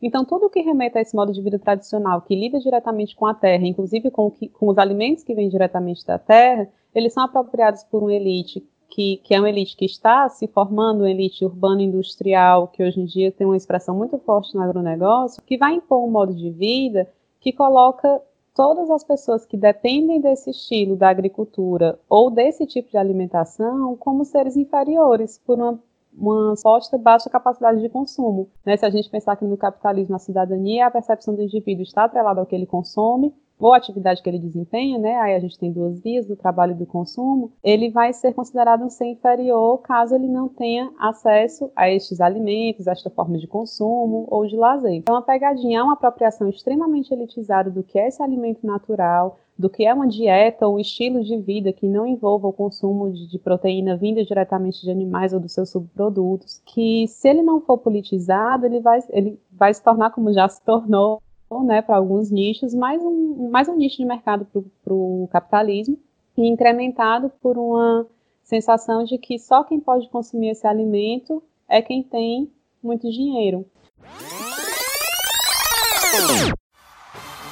Então, tudo que remete a esse modo de vida tradicional, que lida diretamente com a terra, inclusive com, que, com os alimentos que vêm diretamente da terra, eles são apropriados por uma elite que, que, é uma elite que está se formando, uma elite urbano-industrial, que hoje em dia tem uma expressão muito forte no agronegócio, que vai impor um modo de vida que coloca todas as pessoas que dependem desse estilo da agricultura ou desse tipo de alimentação como seres inferiores por uma uma suposta baixa capacidade de consumo. Né? Se a gente pensar que no capitalismo a cidadania, a percepção do indivíduo está atrelada ao que ele consome, ou atividade que ele desempenha, né? Aí a gente tem duas vias do trabalho e do consumo. Ele vai ser considerado um ser inferior caso ele não tenha acesso a estes alimentos, a esta forma de consumo ou de lazer. Então, a pegadinha é uma apropriação extremamente elitizada do que é esse alimento natural, do que é uma dieta ou estilo de vida que não envolva o consumo de, de, proteína vinda diretamente de animais ou dos seus subprodutos, que se ele não for politizado, ele vai, ele vai se tornar, como já se tornou, né, para alguns nichos, mais um, mais um nicho de mercado para o capitalismo, e incrementado por uma sensação de que só quem pode consumir esse alimento é quem tem muito dinheiro.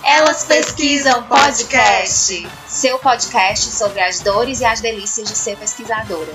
Elas Pesquisam Podcast. Seu podcast sobre as dores e as delícias de ser pesquisadora.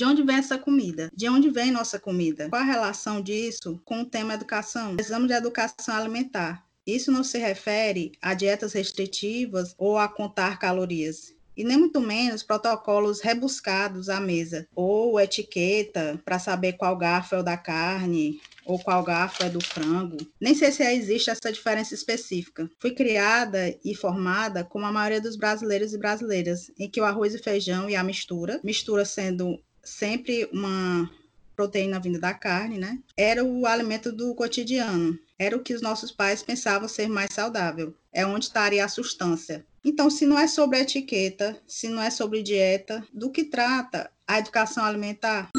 De onde vem essa comida? De onde vem nossa comida? Qual a relação disso com o tema educação? Precisamos de educação alimentar. Isso não se refere a dietas restritivas ou a contar calorias e nem muito menos protocolos rebuscados à mesa, ou etiqueta para saber qual garfo é o da carne, ou qual garfo é do frango. Nem sei se existe essa diferença específica. Fui criada e formada como a maioria dos brasileiros e brasileiras, em que o arroz e feijão e a mistura, mistura sendo sempre uma proteína vinda da carne, né? Era o alimento do cotidiano. Era o que os nossos pais pensavam ser mais saudável. É onde estaria a substância. Então, se não é sobre etiqueta, se não é sobre dieta, do que trata a educação alimentar?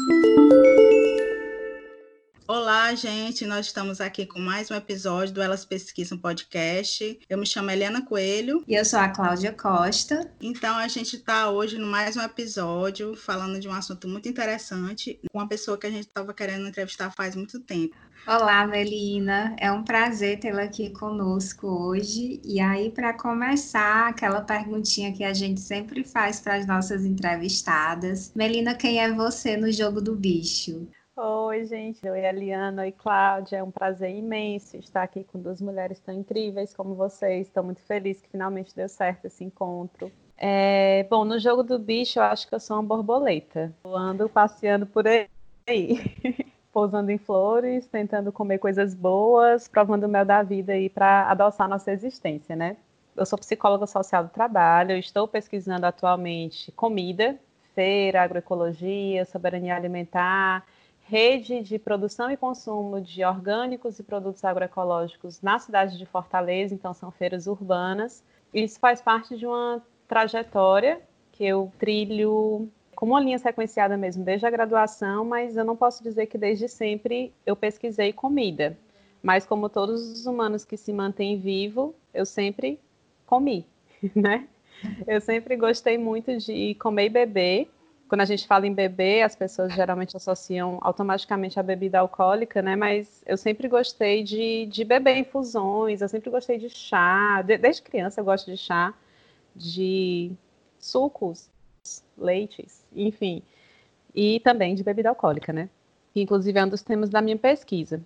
Olá, gente. Nós estamos aqui com mais um episódio do Elas Pesquisam Podcast. Eu me chamo Helena Coelho. E eu sou a Cláudia Costa. Então, a gente está hoje no mais um episódio falando de um assunto muito interessante com uma pessoa que a gente estava querendo entrevistar faz muito tempo. Olá, Melina. É um prazer tê-la aqui conosco hoje. E aí, para começar, aquela perguntinha que a gente sempre faz para as nossas entrevistadas. Melina, quem é você no jogo do bicho? Oi, gente. Oi, Eliana. Oi, Cláudia. É um prazer imenso estar aqui com duas mulheres tão incríveis como vocês. Estou muito feliz que finalmente deu certo esse encontro. É, bom, no jogo do bicho, eu acho que eu sou uma borboleta. Eu ando passeando por aí. pousando em flores, tentando comer coisas boas, provando o mel da vida aí para adoçar nossa existência, né? Eu sou psicóloga social do trabalho, estou pesquisando atualmente comida, feira, agroecologia, soberania alimentar, rede de produção e consumo de orgânicos e produtos agroecológicos na cidade de Fortaleza, então são feiras urbanas. Isso faz parte de uma trajetória que eu trilho como uma linha sequenciada mesmo desde a graduação, mas eu não posso dizer que desde sempre eu pesquisei comida. Mas como todos os humanos que se mantêm vivos, eu sempre comi, né? Eu sempre gostei muito de comer e beber. Quando a gente fala em beber, as pessoas geralmente associam automaticamente a bebida alcoólica, né? Mas eu sempre gostei de, de beber infusões, eu sempre gostei de chá. desde criança eu gosto de chá, de sucos, leites, enfim. E também de bebida alcoólica, né? Que inclusive é um dos temas da minha pesquisa.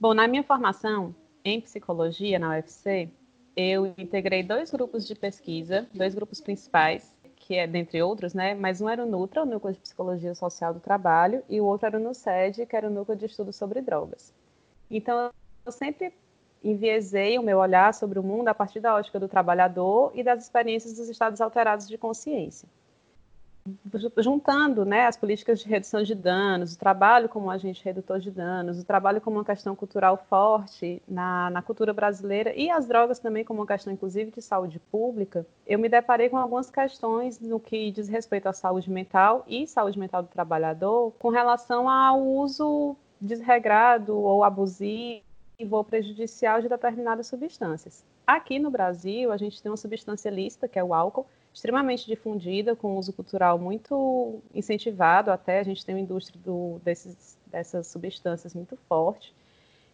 Bom, na minha formação em psicologia na UFC, eu integrei dois grupos de pesquisa, dois grupos principais, que é dentre outros, né? Mas um era o NUTRA, o Núcleo de Psicologia Social do Trabalho, e o outro era o NUCED, que era o Núcleo de Estudo sobre Drogas. Então, eu sempre enviesei o meu olhar sobre o mundo a partir da ótica do trabalhador e das experiências dos estados alterados de consciência juntando né, as políticas de redução de danos, o trabalho como agente redutor de danos, o trabalho como uma questão cultural forte na, na cultura brasileira e as drogas também como uma questão, inclusive, de saúde pública, eu me deparei com algumas questões no que diz respeito à saúde mental e saúde mental do trabalhador com relação ao uso desregrado ou abusivo ou prejudicial de determinadas substâncias. Aqui no Brasil, a gente tem uma substância lista, que é o álcool, extremamente difundida, com uso cultural muito incentivado até. A gente tem uma indústria do, desses, dessas substâncias muito forte.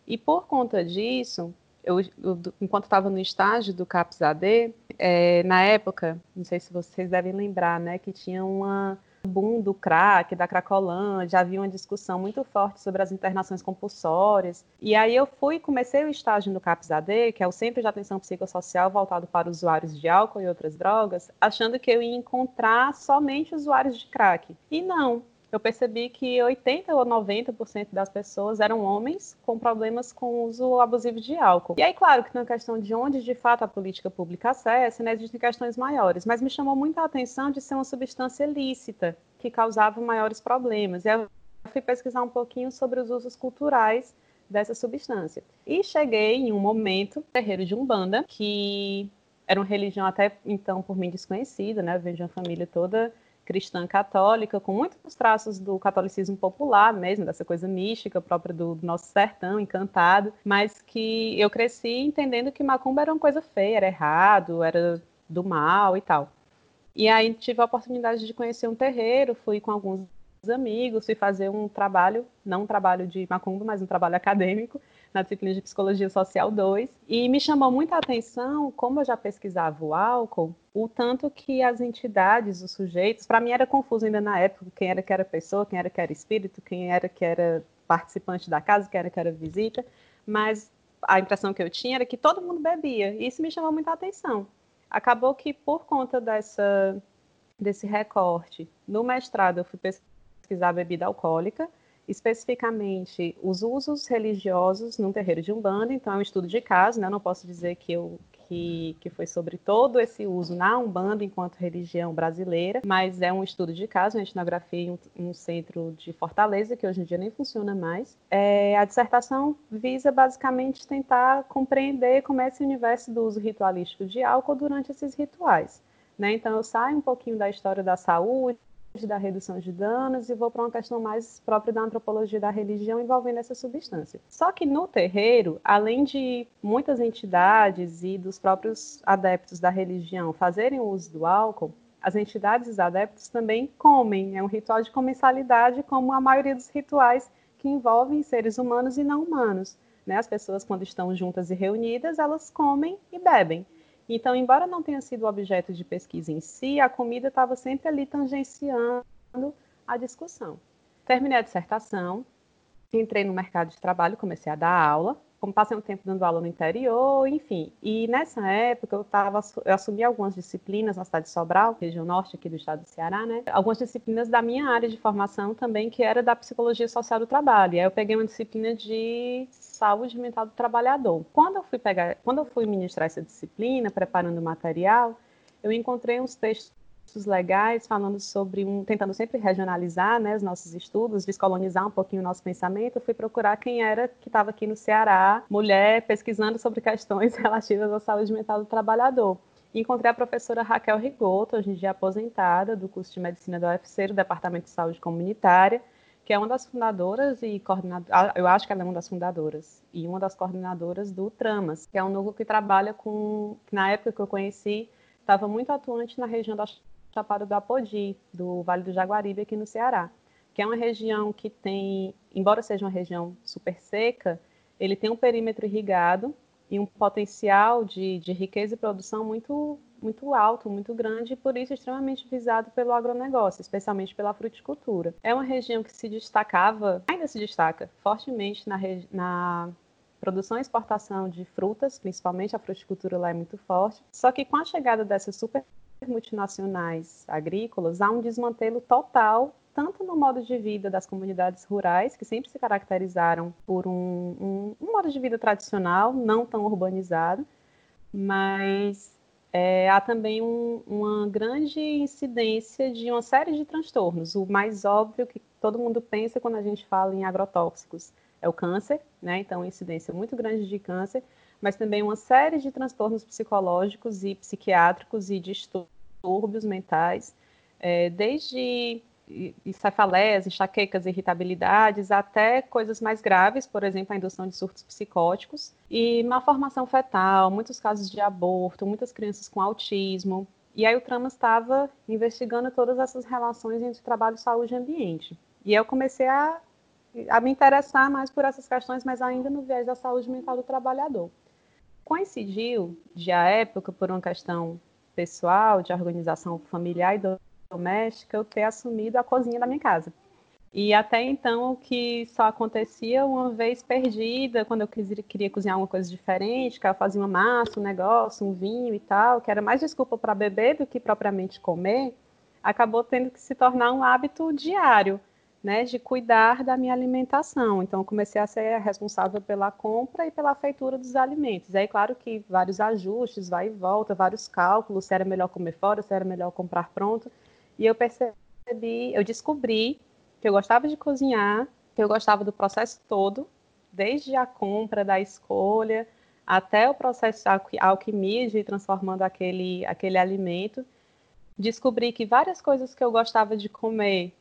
E por conta disso, eu, eu enquanto estava no estágio do CAPS-AD, é, na época, não sei se vocês devem lembrar, né, que tinha uma boom do crack, da cracolândia, havia uma discussão muito forte sobre as internações compulsórias. E aí eu fui, comecei o estágio no CAPS-AD, que é o Centro de Atenção Psicossocial voltado para usuários de álcool e outras drogas, achando que eu ia encontrar somente usuários de crack. E não, eu percebi que 80 ou 90% das pessoas eram homens com problemas com uso abusivo de álcool. E aí, claro, que na questão de onde de fato a política pública acessa, né, existem questões maiores, mas me chamou muito a atenção de ser uma substância lícita que causava maiores problemas. E eu fui pesquisar um pouquinho sobre os usos culturais dessa substância. E cheguei em um momento, terreiro de Umbanda, que era uma religião até então por mim desconhecida, né? Eu venho de uma família toda cristã católica, com muitos traços do catolicismo popular mesmo, dessa coisa mística própria do, nosso sertão, encantado, mas que eu cresci entendendo que macumba era uma coisa feia, era errado, era do mal e tal. E aí tive a oportunidade de conhecer um terreiro, fui com alguns amigos, fui fazer um trabalho, não um trabalho de macumba, mas um trabalho acadêmico, na disciplina de Psicologia Social 2, e me chamou muita atenção, como eu já pesquisava o álcool, o tanto que as entidades, os sujeitos, para mim era confuso ainda na época quem era que era pessoa, quem era que era espírito, quem era que era participante da casa, quem era que era visita, mas a impressão que eu tinha era que todo mundo bebia, e isso me chamou muita atenção. Acabou que por conta dessa desse recorte, no mestrado eu fui pesquisar bebida alcoólica, especificamente os usos religiosos num terreiro de Umbanda, então é um estudo de caso, né? não posso dizer que, eu, que, que foi sobre todo esse uso na Umbanda enquanto religião brasileira, mas é um estudo de caso, uma etnografia em um, um centro de Fortaleza, que hoje em dia nem funciona mais. É, a dissertação visa basicamente tentar compreender como é esse universo do uso ritualístico de álcool durante esses rituais. Né? Então eu saio um pouquinho da história da saúde, da redução de danos e vou para uma questão mais própria da antropologia da religião envolvendo essa substância. Só que no terreiro, além de muitas entidades e dos próprios adeptos da religião fazerem uso do álcool, as entidades e os adeptos também comem. É um ritual de comensalidade, como a maioria dos rituais que envolvem seres humanos e não humanos. Né? As pessoas, quando estão juntas e reunidas, elas comem e bebem. Então, embora não tenha sido objeto de pesquisa em si, a comida estava sempre ali tangenciando a discussão. Terminei a dissertação, entrei no mercado de trabalho, comecei a dar aula, como passei um tempo dando aula no interior, enfim. E nessa época eu, tava, eu assumi algumas disciplinas na cidade de Sobral, região norte aqui do estado do Ceará, né? Algumas disciplinas da minha área de formação também, que era da psicologia social do trabalho. E aí eu peguei uma disciplina de saúde mental do trabalhador. Quando eu fui pegar, quando eu fui ministrar essa disciplina, preparando o material, eu encontrei uns textos legais falando sobre um, tentando sempre regionalizar, né, os nossos estudos, descolonizar um pouquinho o nosso pensamento. Eu fui procurar quem era que estava aqui no Ceará, mulher, pesquisando sobre questões relativas à saúde mental do trabalhador. Encontrei a professora Raquel Rigoto, hoje em dia aposentada do curso de medicina da UFC, do Departamento de Saúde Comunitária, que é uma das fundadoras e coordenadoras, eu acho que ela é uma das fundadoras, e uma das coordenadoras do Tramas, que é um núcleo que trabalha com, que na época que eu conheci, estava muito atuante na região da Chapada do Apodi, do Vale do Jaguaribe, aqui no Ceará, que é uma região que tem, embora seja uma região super seca, ele tem um perímetro irrigado e um potencial de, de riqueza e produção muito muito alto, muito grande e por isso extremamente visado pelo agronegócio, especialmente pela fruticultura. É uma região que se destacava, ainda se destaca fortemente na, na produção e exportação de frutas, principalmente a fruticultura lá é muito forte. Só que com a chegada dessas super multinacionais agrícolas, há um desmantelo total tanto no modo de vida das comunidades rurais, que sempre se caracterizaram por um, um, um modo de vida tradicional, não tão urbanizado, mas é, há também um, uma grande incidência de uma série de transtornos. O mais óbvio que todo mundo pensa quando a gente fala em agrotóxicos é o câncer, né? Então, incidência muito grande de câncer, mas também uma série de transtornos psicológicos e psiquiátricos e distúrbios mentais, é, desde cefaleias, enxaquecas, irritabilidades, até coisas mais graves, por exemplo, a indução de surtos psicóticos, e malformação fetal, muitos casos de aborto, muitas crianças com autismo, E aí o Tramas estava investigando todas essas relações entre trabalho, saúde e ambiente. E eu comecei a, a me interessar mais por essas questões, mas ainda no viés da saúde mental do trabalhador. Coincidiu, de a época, por uma questão pessoal, de organização familiar e doméstica, eu ter assumido a cozinha da minha casa. E até então, o que só acontecia uma vez perdida, quando eu queria cozinhar alguma coisa diferente, que eu fazia uma massa, um negócio, um vinho e tal, que era mais desculpa para beber do que propriamente comer, acabou tendo que se tornar um hábito diário, né, de cuidar da minha alimentação. Então, comecei a ser responsável pela compra e pela feitura dos alimentos. Aí, claro que vários ajustes, vai e volta, vários cálculos, se era melhor comer fora, se era melhor comprar pronto. E eu percebi, eu descobri que eu gostava de cozinhar, que eu gostava do processo todo, desde a compra, da escolha, até o processo de alquimia de transformando aquele, aquele alimento. Descobri que várias coisas que eu gostava de comer,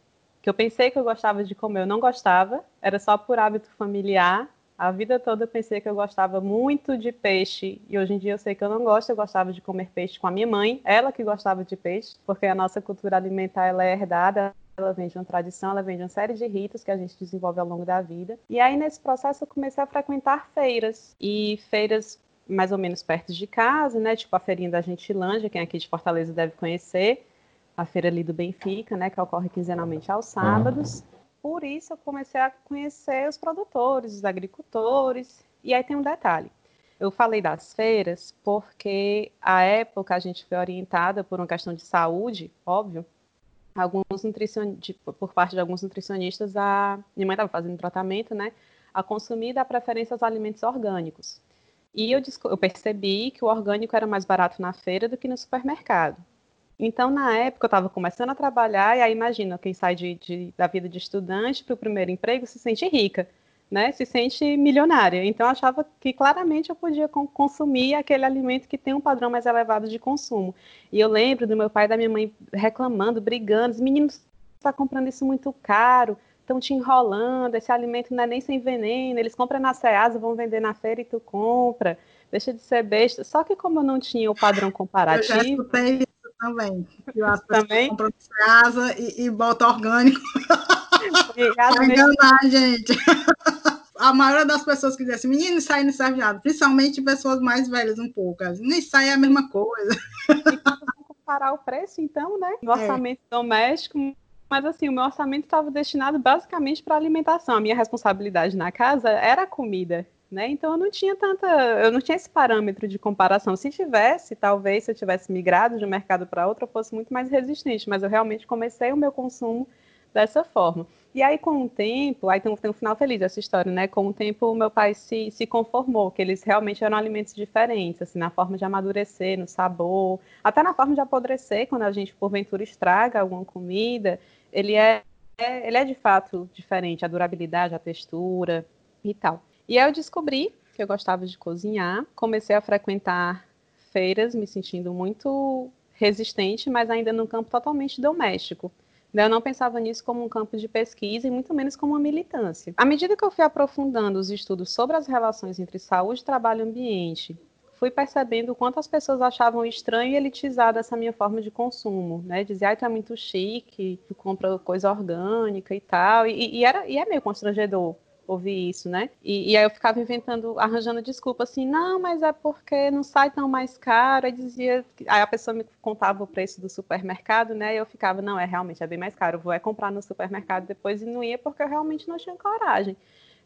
que eu pensei que eu gostava de comer, eu não gostava, era só por hábito familiar. A vida toda eu pensei que eu gostava muito de peixe e hoje em dia eu sei que eu não gosto. Eu gostava de comer peixe com a minha mãe, ela que gostava de peixe, porque a nossa cultura alimentar ela é herdada ela vem de uma tradição, ela vem de uma série de ritos que a gente desenvolve ao longo da vida. E aí, nesse processo, eu comecei a frequentar feiras. E feiras mais ou menos perto de casa, né? Tipo a feirinha da Gentilândia, quem é aqui de Fortaleza deve conhecer. A feira ali do Benfica, né? Que ocorre quinzenalmente aos sábados. Por isso, eu comecei a conhecer os produtores, os agricultores. E aí tem um detalhe. Eu falei das feiras porque, à época, a gente foi orientada por uma questão de saúde, óbvio, alguns nutricionistas, por parte de alguns nutricionistas, a minha mãe estava fazendo tratamento, né, a consumir da preferência aos alimentos orgânicos. E eu, eu percebi que o orgânico era mais barato na feira do que no supermercado. Então, na época, eu estava começando a trabalhar, e aí imagina, quem sai de, de, da vida de estudante para o primeiro emprego se sente rica né, se sente milionária. Então, eu achava que claramente eu podia consumir aquele alimento que tem um padrão mais elevado de consumo. E eu lembro do meu pai e da minha mãe reclamando, brigando: os meninos estão tá comprando isso muito caro, estão te enrolando, esse alimento não é nem sem veneno, eles compram na Ceasa, vão vender na feira e tu compra. Deixa de ser besta. Só que como eu não tinha o padrão comparativo. Eu já escutei também. Que as também? compram na Ceasa e, e bota orgânico. Para enganar, gente. A maioria das pessoas que dizem assim, menino, isso aí não serve nada. Principalmente pessoas mais velhas um pouco. Nem isso aí é a mesma coisa. E comparar o preço, então, né? No é. orçamento é. doméstico, mas assim, o meu orçamento estava destinado basicamente para alimentação. A minha responsabilidade na casa era a comida, né? Então eu não tinha tanta, eu não tinha esse parâmetro de comparação. Se tivesse, talvez se eu tivesse migrado de um mercado para outro, eu fosse muito mais resistente, mas eu realmente comecei o meu consumo dessa forma. E aí, com o tempo, aí tem, tem um final feliz essa história, né? Com o tempo, o meu pai se, se conformou, que eles realmente eram alimentos diferentes, assim, na forma de amadurecer, no sabor, até na forma de apodrecer, quando a gente, porventura, estraga alguma comida, ele é, é ele é de fato diferente, a durabilidade, a textura e tal. E aí eu descobri que eu gostava de cozinhar, comecei a frequentar feiras, me sentindo muito resistente, mas ainda num campo totalmente doméstico. Eu não pensava nisso como um campo de pesquisa e muito menos como uma militância. À medida que eu fui aprofundando os estudos sobre as relações entre saúde, trabalho e ambiente, fui percebendo o quanto as pessoas achavam estranho e elitizado essa minha forma de consumo, né? Dizia, ah, tu é muito chique, tu compra coisa orgânica e tal, e, e, era, e é meio constrangedor, ouvir isso, né? E, e, aí eu ficava inventando, arranjando desculpa assim, não, mas é porque não sai tão mais caro. Aí dizia, aí a pessoa me contava o preço do supermercado, né? E eu ficava, não, é realmente é bem mais caro. Vou é comprar no supermercado depois e não ia porque eu realmente não tinha coragem.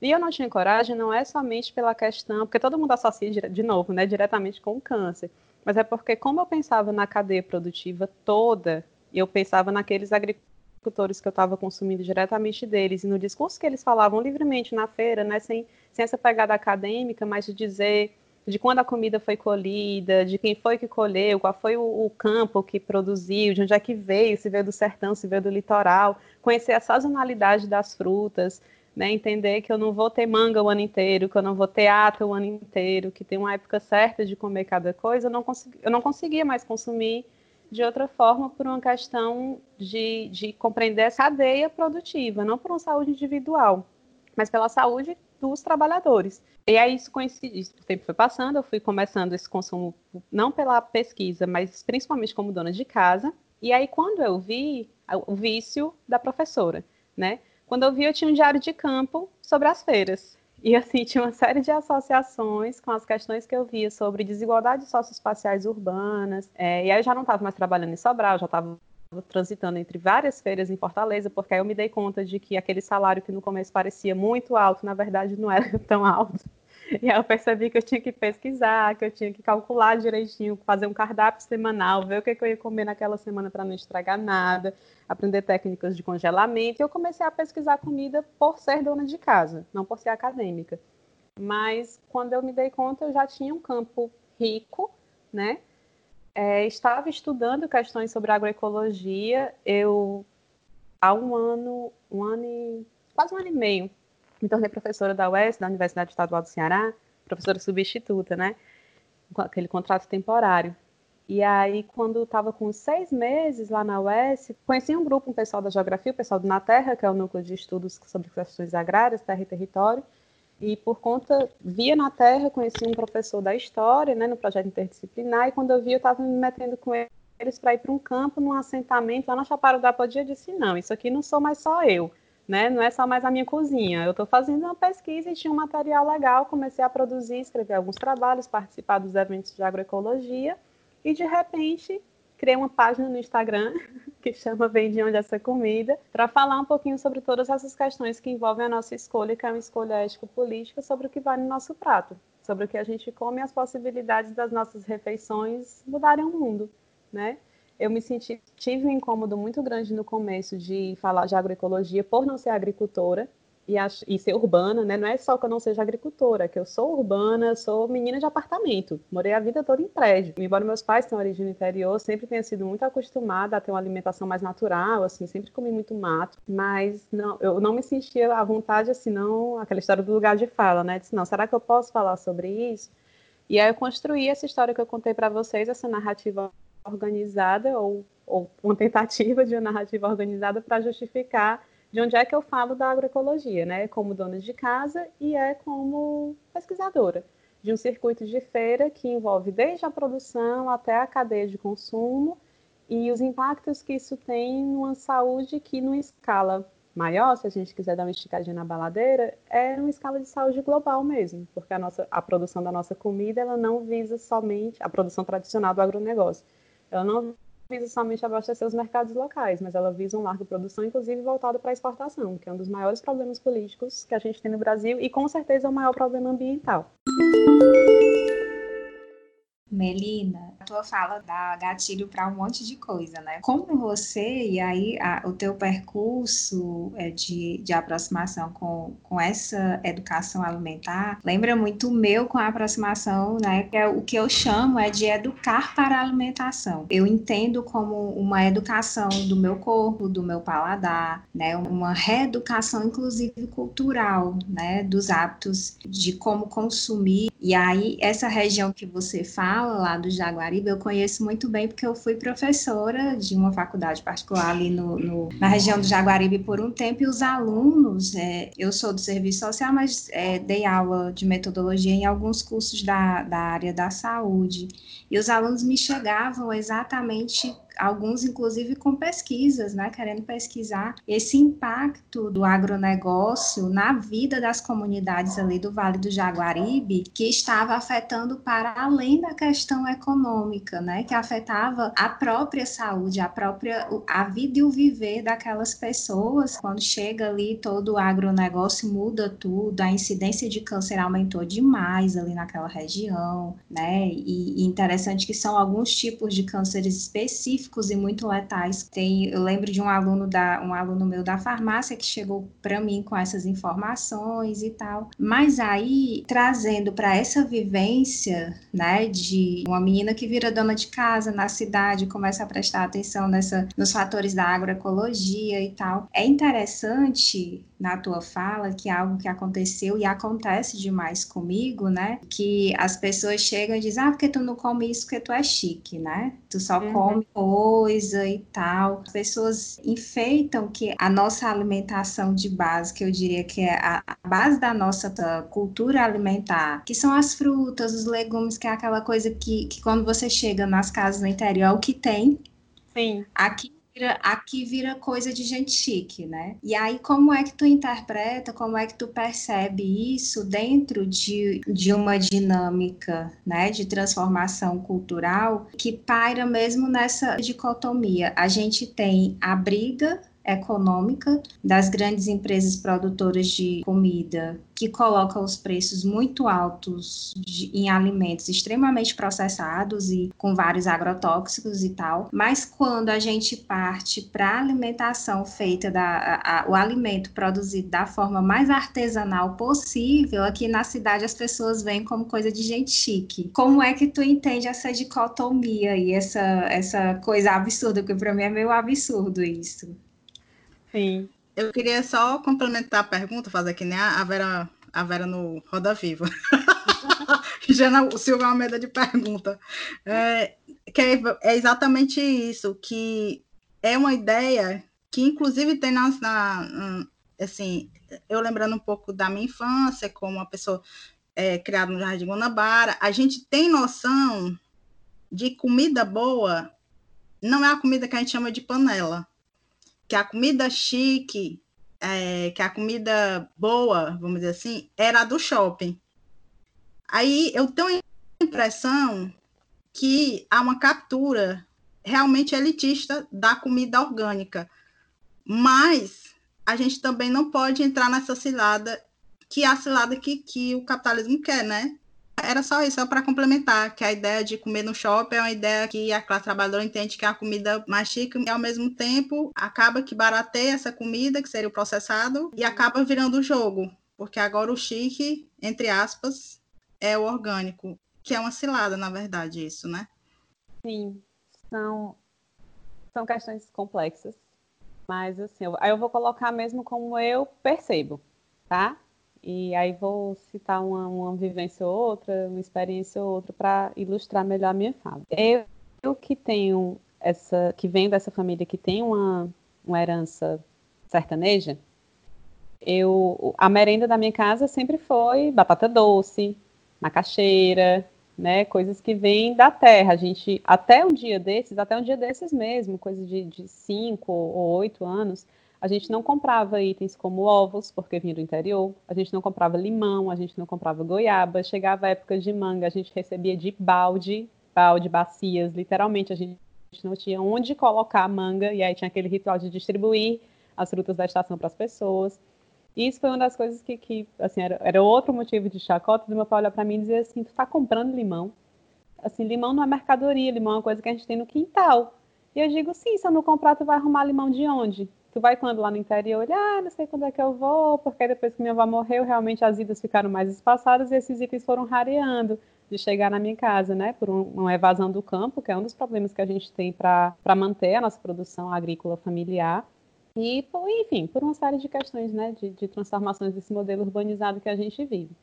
E eu não tinha coragem não é somente pela questão, porque todo mundo associa de novo, né, diretamente com o câncer, mas é porque como eu pensava na cadeia produtiva toda, eu pensava naqueles agricultores agricultores que eu estava consumindo diretamente deles, e no discurso que eles falavam livremente na feira, né, sem, sem essa pegada acadêmica, mas de dizer de quando a comida foi colhida, de quem foi que colheu, qual foi o, o, campo que produziu, de onde é que veio, se veio do sertão, se veio do litoral, conhecer a sazonalidade das frutas, né, entender que eu não vou ter manga o ano inteiro, que eu não vou ter ata o ano inteiro, que tem uma época certa de comer cada coisa, eu não, consegui, eu não conseguia mais consumir de outra forma por uma questão de, de compreender a cadeia produtiva, não por uma saúde individual. mas pela saúde dos trabalhadores. E aí isso coincidiu, o tempo foi passando, eu fui começando esse consumo não pela pesquisa, mas principalmente como dona de casa. E aí quando eu vi o vício da professora, né? Quando eu vi, eu tinha um diário de campo sobre as feiras. E assim, tinha uma série de associações com as questões que eu via sobre desigualdades socioespaciais urbanas. É, e aí eu já não estava mais trabalhando em Sobral, já estava transitando entre várias feiras em Fortaleza, porque aí eu me dei conta de que aquele salário que no começo parecia muito alto, na verdade não era tão alto. E aí eu percebi que eu tinha que pesquisar, que eu tinha que calcular direitinho, fazer um cardápio semanal, ver o que, eu ia comer naquela semana para não estragar nada, aprender técnicas de congelamento. E eu comecei a pesquisar comida por ser dona de casa, não por ser acadêmica. Mas quando eu me dei conta, eu já tinha um campo rico, né? É, estava estudando questões sobre agroecologia. Eu, há um ano, um ano e quase um ano e meio, me tornei professora da UES, da Universidade Estadual do Ceará, professora substituta, né? Com aquele contrato temporário. E aí, quando estava com seis meses lá na UES, conheci um grupo, um pessoal da Geografia, o pessoal do Na Terra, que é o núcleo de estudos sobre questões agrárias, terra e território. E por conta, via na Terra, conheci um professor da História, né, no projeto interdisciplinar, e quando eu vi, eu estava me metendo com eles para ir para um campo, num assentamento lá na Chapada da Podia, e disse, não, isso aqui não sou mais só eu né? Não é só mais a minha cozinha. Eu estou fazendo uma pesquisa e tinha um material legal, comecei a produzir, escrever alguns trabalhos, participar dos eventos de agroecologia e de repente criei uma página no Instagram que chama Vem de onde essa comida, para falar um pouquinho sobre todas essas questões que envolvem a nossa escolha, que é uma escolha ético-política sobre o que vai no nosso prato, sobre o que a gente come e as possibilidades das nossas refeições mudarem o mundo, né? Eu me senti, tive um incômodo muito grande no começo de falar de agroecologia por não ser agricultora e, e, ser urbana, né? Não é só que eu não seja agricultora, é que eu sou urbana, sou menina de apartamento, morei a vida toda em prédio. Embora meus pais tenham origem no interior, sempre tenha sido muito acostumada a ter uma alimentação mais natural, assim, sempre comi muito mato, mas não, eu não me sentia à vontade, assim, não, aquela história do lugar de fala, né? Disse, não, será que eu posso falar sobre isso? E aí eu construí essa história que eu contei para vocês, essa narrativa organizada ou, ou uma tentativa de uma narrativa organizada para justificar de onde é que eu falo da agroecologia, né? Como dona de casa e é como pesquisadora de um circuito de feira que envolve desde a produção até a cadeia de consumo e os impactos que isso tem numa saúde que, numa escala maior, se a gente quiser dar uma esticadinha na baladeira, é uma escala de saúde global mesmo, porque a, nossa, a produção da nossa comida ela não visa somente a produção tradicional do agronegócio, ela não visa somente abastecer os mercados locais, mas ela visa um largo produção, inclusive voltado para a exportação, que é um dos maiores problemas políticos que a gente tem no Brasil e com certeza é o maior problema ambiental. Melina, a tua fala dá gatilho para um monte de coisa, né? Como você, e aí a, o teu percurso é, de, de aproximação com, com essa educação alimentar, lembra muito o meu com a aproximação, né? Que é o que eu chamo é de educar para a alimentação. Eu entendo como uma educação do meu corpo, do meu paladar, né? Uma reeducação, inclusive cultural, né? Dos hábitos de como consumir. E aí, essa região que você fala, lá do Jaguaribe, eu conheço muito bem porque eu fui professora de uma faculdade particular ali no, no na região do Jaguaribe por um tempo e os alunos, é, eu sou do serviço social, mas é, dei aula de metodologia em alguns cursos da, da área da saúde. E os alunos me chegavam exatamente alguns inclusive com pesquisas, né, querendo pesquisar esse impacto do agronegócio na vida das comunidades ali do Vale do Jaguaribe, que estava afetando para além da questão econômica, né, que afetava a própria saúde, a própria a vida e o viver daquelas pessoas. Quando chega ali todo o agronegócio muda tudo, a incidência de câncer aumentou demais ali naquela região, né? E, e interessante que são alguns tipos de cânceres específicos específicos e muito letais. Tem, eu lembro de um aluno da um aluno meu da farmácia que chegou para mim com essas informações e tal. Mas aí trazendo para essa vivência, né, de uma menina que vira dona de casa na cidade, começa a prestar atenção nessa nos fatores da agroecologia e tal. É interessante na tua fala que é algo que aconteceu e acontece demais comigo, né? Que as pessoas chegam e dizem: "Ah, porque tu não come isso porque tu é chique", né? Tu só uhum. come coisa e tal. As pessoas enfeitam que a nossa alimentação de base, que eu diria que é a, base da nossa cultura alimentar, que são as frutas, os legumes, que é aquela coisa que, que quando você chega nas casas no interior, é o que tem. Sim. Aqui vira, aqui vira coisa de gente chique, né? E aí, como é que tu interpreta, como é que tu percebe isso dentro de, de uma dinâmica, né, de transformação cultural que paira mesmo nessa dicotomia? A gente tem a briga econômica das grandes empresas produtoras de comida que colocam os preços muito altos de, em alimentos extremamente processados e com vários agrotóxicos e tal. Mas quando a gente parte para a alimentação feita da a, a, o alimento produzido da forma mais artesanal possível, aqui na cidade as pessoas veem como coisa de gente chique. Como é que tu entende essa dicotomia e essa essa coisa absurda, porque para mim é meio absurdo isso. Sim. Eu queria só complementar a pergunta, fazer aqui, né? A Vera, a Vera no Roda Viva. Já o Silvio Almeida de pergunta. É, que é, é, exatamente isso, que é uma ideia que, inclusive, tem na, na, assim, eu lembrando um pouco da minha infância, como uma pessoa é, criada no Jardim Guanabara, a gente tem noção de comida boa, não é a comida que a gente chama de panela que a comida chique, é, que a comida boa, vamos dizer assim, era do shopping. Aí eu tenho a impressão que há uma captura realmente elitista da comida orgânica. Mas a gente também não pode entrar nessa cilada, que é a cilada que, que o capitalismo quer, né? Era só isso, só para complementar, que a ideia de comer no shopping é uma ideia que a classe trabalhadora entende que é a comida mais chique e, ao mesmo tempo, acaba que barateia essa comida, que seria o processado, e acaba virando o jogo, porque agora o chique, entre aspas, é o orgânico, que é uma cilada, na verdade, isso, né? Sim, são, são questões complexas, mas assim, eu, aí eu vou colocar mesmo como eu percebo, tá? E aí vou citar uma, uma vivência ou outra, uma experiência ou outra para ilustrar melhor a minha fala. Eu, eu que tenho essa, que venho dessa família que tem uma, uma herança sertaneja, eu, a merenda da minha casa sempre foi batata doce, macaxeira, né, coisas que vêm da terra. A gente, até um dia desses, até um dia desses mesmo, coisa de, de cinco ou oito anos, a gente não comprava itens como ovos, porque vinha do interior, a gente não comprava limão, a gente não comprava goiaba, chegava a época de manga, a gente recebia de balde, balde, bacias, literalmente a gente não tinha onde colocar a manga, e aí tinha aquele ritual de distribuir as frutas da estação para as pessoas. E isso foi uma das coisas que, que assim, era, era outro motivo de chacota do meu pai olhar para mim e dizer assim, tu está comprando limão? Assim, limão não é mercadoria, limão é uma coisa que a gente tem no quintal. E eu digo, sim, se eu não comprar, tu vai arrumar limão de onde? Tu vai quando lá no interior, ah, não sei quando é que eu vou, porque depois que minha avó morreu, realmente as idas ficaram mais espaçadas e esses itens foram rareando de chegar na minha casa, né, por um, uma evasão do campo, que é um dos problemas que a gente tem para manter a nossa produção agrícola familiar. E, enfim, por uma série de questões, né, de, de transformações desse modelo urbanizado que a gente vive.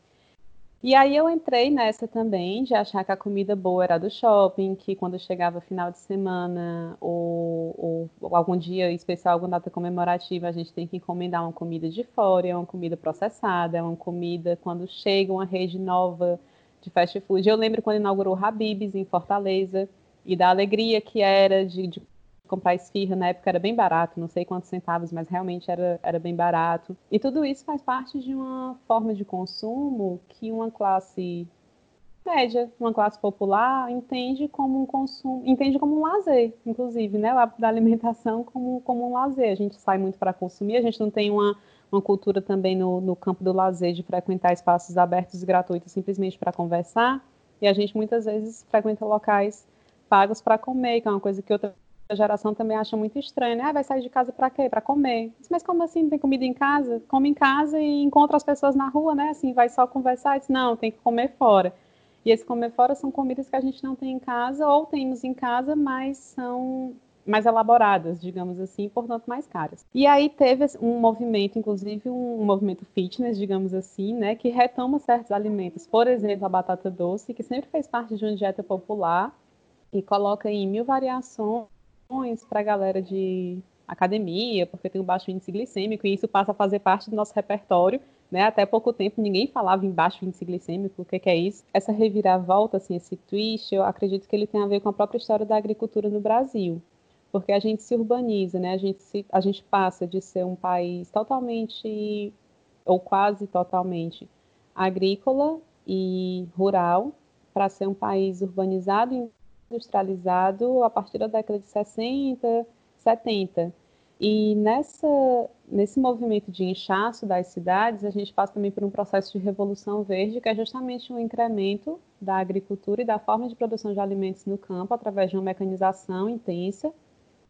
E aí eu entrei nessa também, de achar que a comida boa era do shopping, que quando chegava final de semana ou, ou, ou, algum dia especial, alguma data comemorativa, a gente tem que encomendar uma comida de fora, é uma comida processada, é uma comida quando chega uma rede nova de fast food. Eu lembro quando inaugurou Habib's em Fortaleza e da alegria que era de, de comprar esfirra, na época era bem barato, não sei quantos centavos, mas realmente era, era bem barato. E tudo isso faz parte de uma forma de consumo que uma classe média, uma classe popular, entende como um consumo, entende como um lazer, inclusive, né? Da alimentação como, como um lazer. A gente sai muito para consumir, a gente não tem uma, uma cultura também no, no campo do lazer de frequentar espaços abertos e gratuitos simplesmente para conversar. E a gente muitas vezes frequenta locais pagos para comer, que é uma coisa que outra geração também acha muito estranho, né? Ah, vai sair de casa para quê? Para comer. Mas como assim? Tem comida em casa? Come em casa e encontra as pessoas na rua, né? Assim, vai só conversar? Diz, não, tem que comer fora. E esse comer fora são comidas que a gente não tem em casa ou temos em casa, mas são mais elaboradas, digamos assim, portanto mais caras. E aí teve um movimento, inclusive um movimento fitness, digamos assim, né, que retoma certos alimentos, por exemplo, a batata doce, que sempre fez parte de uma dieta popular, e coloca em mil variações para a galera de academia, porque tem um baixo índice glicêmico, e isso passa a fazer parte do nosso repertório. Né? Até pouco tempo ninguém falava em baixo índice glicêmico, o que, que é isso? Essa reviravolta, assim, esse twist, eu acredito que ele tem a ver com a própria história da agricultura no Brasil porque a gente se urbaniza, né? A gente, se, a gente passa de ser um país totalmente, ou quase totalmente, agrícola e rural, para ser um país urbanizado e industrializado a partir da década de 60, 70. E nessa, nesse movimento de inchaço das cidades, a gente passa também por um processo de revolução verde, que é justamente um incremento da agricultura e da forma de produção de alimentos no campo através de uma mecanização intensa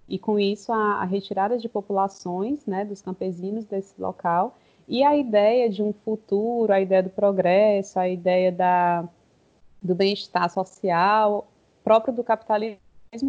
e com isso a, a retirada de populações né, dos campesinos desse local e a ideia de um futuro, a ideia do progresso, a ideia da, do bem-estar social próprio do capitalismo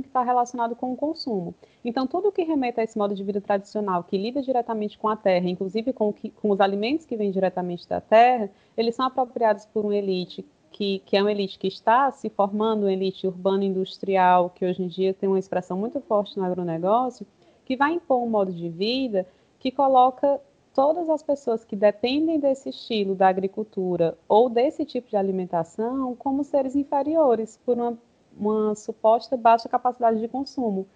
que está relacionado com o consumo. Então, tudo que remete a esse modo de vida tradicional, que lida diretamente com a terra, inclusive com, que, com os alimentos que vêm diretamente da terra, eles são apropriados por uma elite que, que é uma elite que está se formando, uma elite urbano-industrial, que hoje em dia tem uma expressão muito forte no agronegócio, que vai impor um modo de vida que coloca todas as pessoas que dependem desse estilo da agricultura ou desse tipo de alimentação como seres inferiores por uma, uma suposta baixa capacidade de consumo.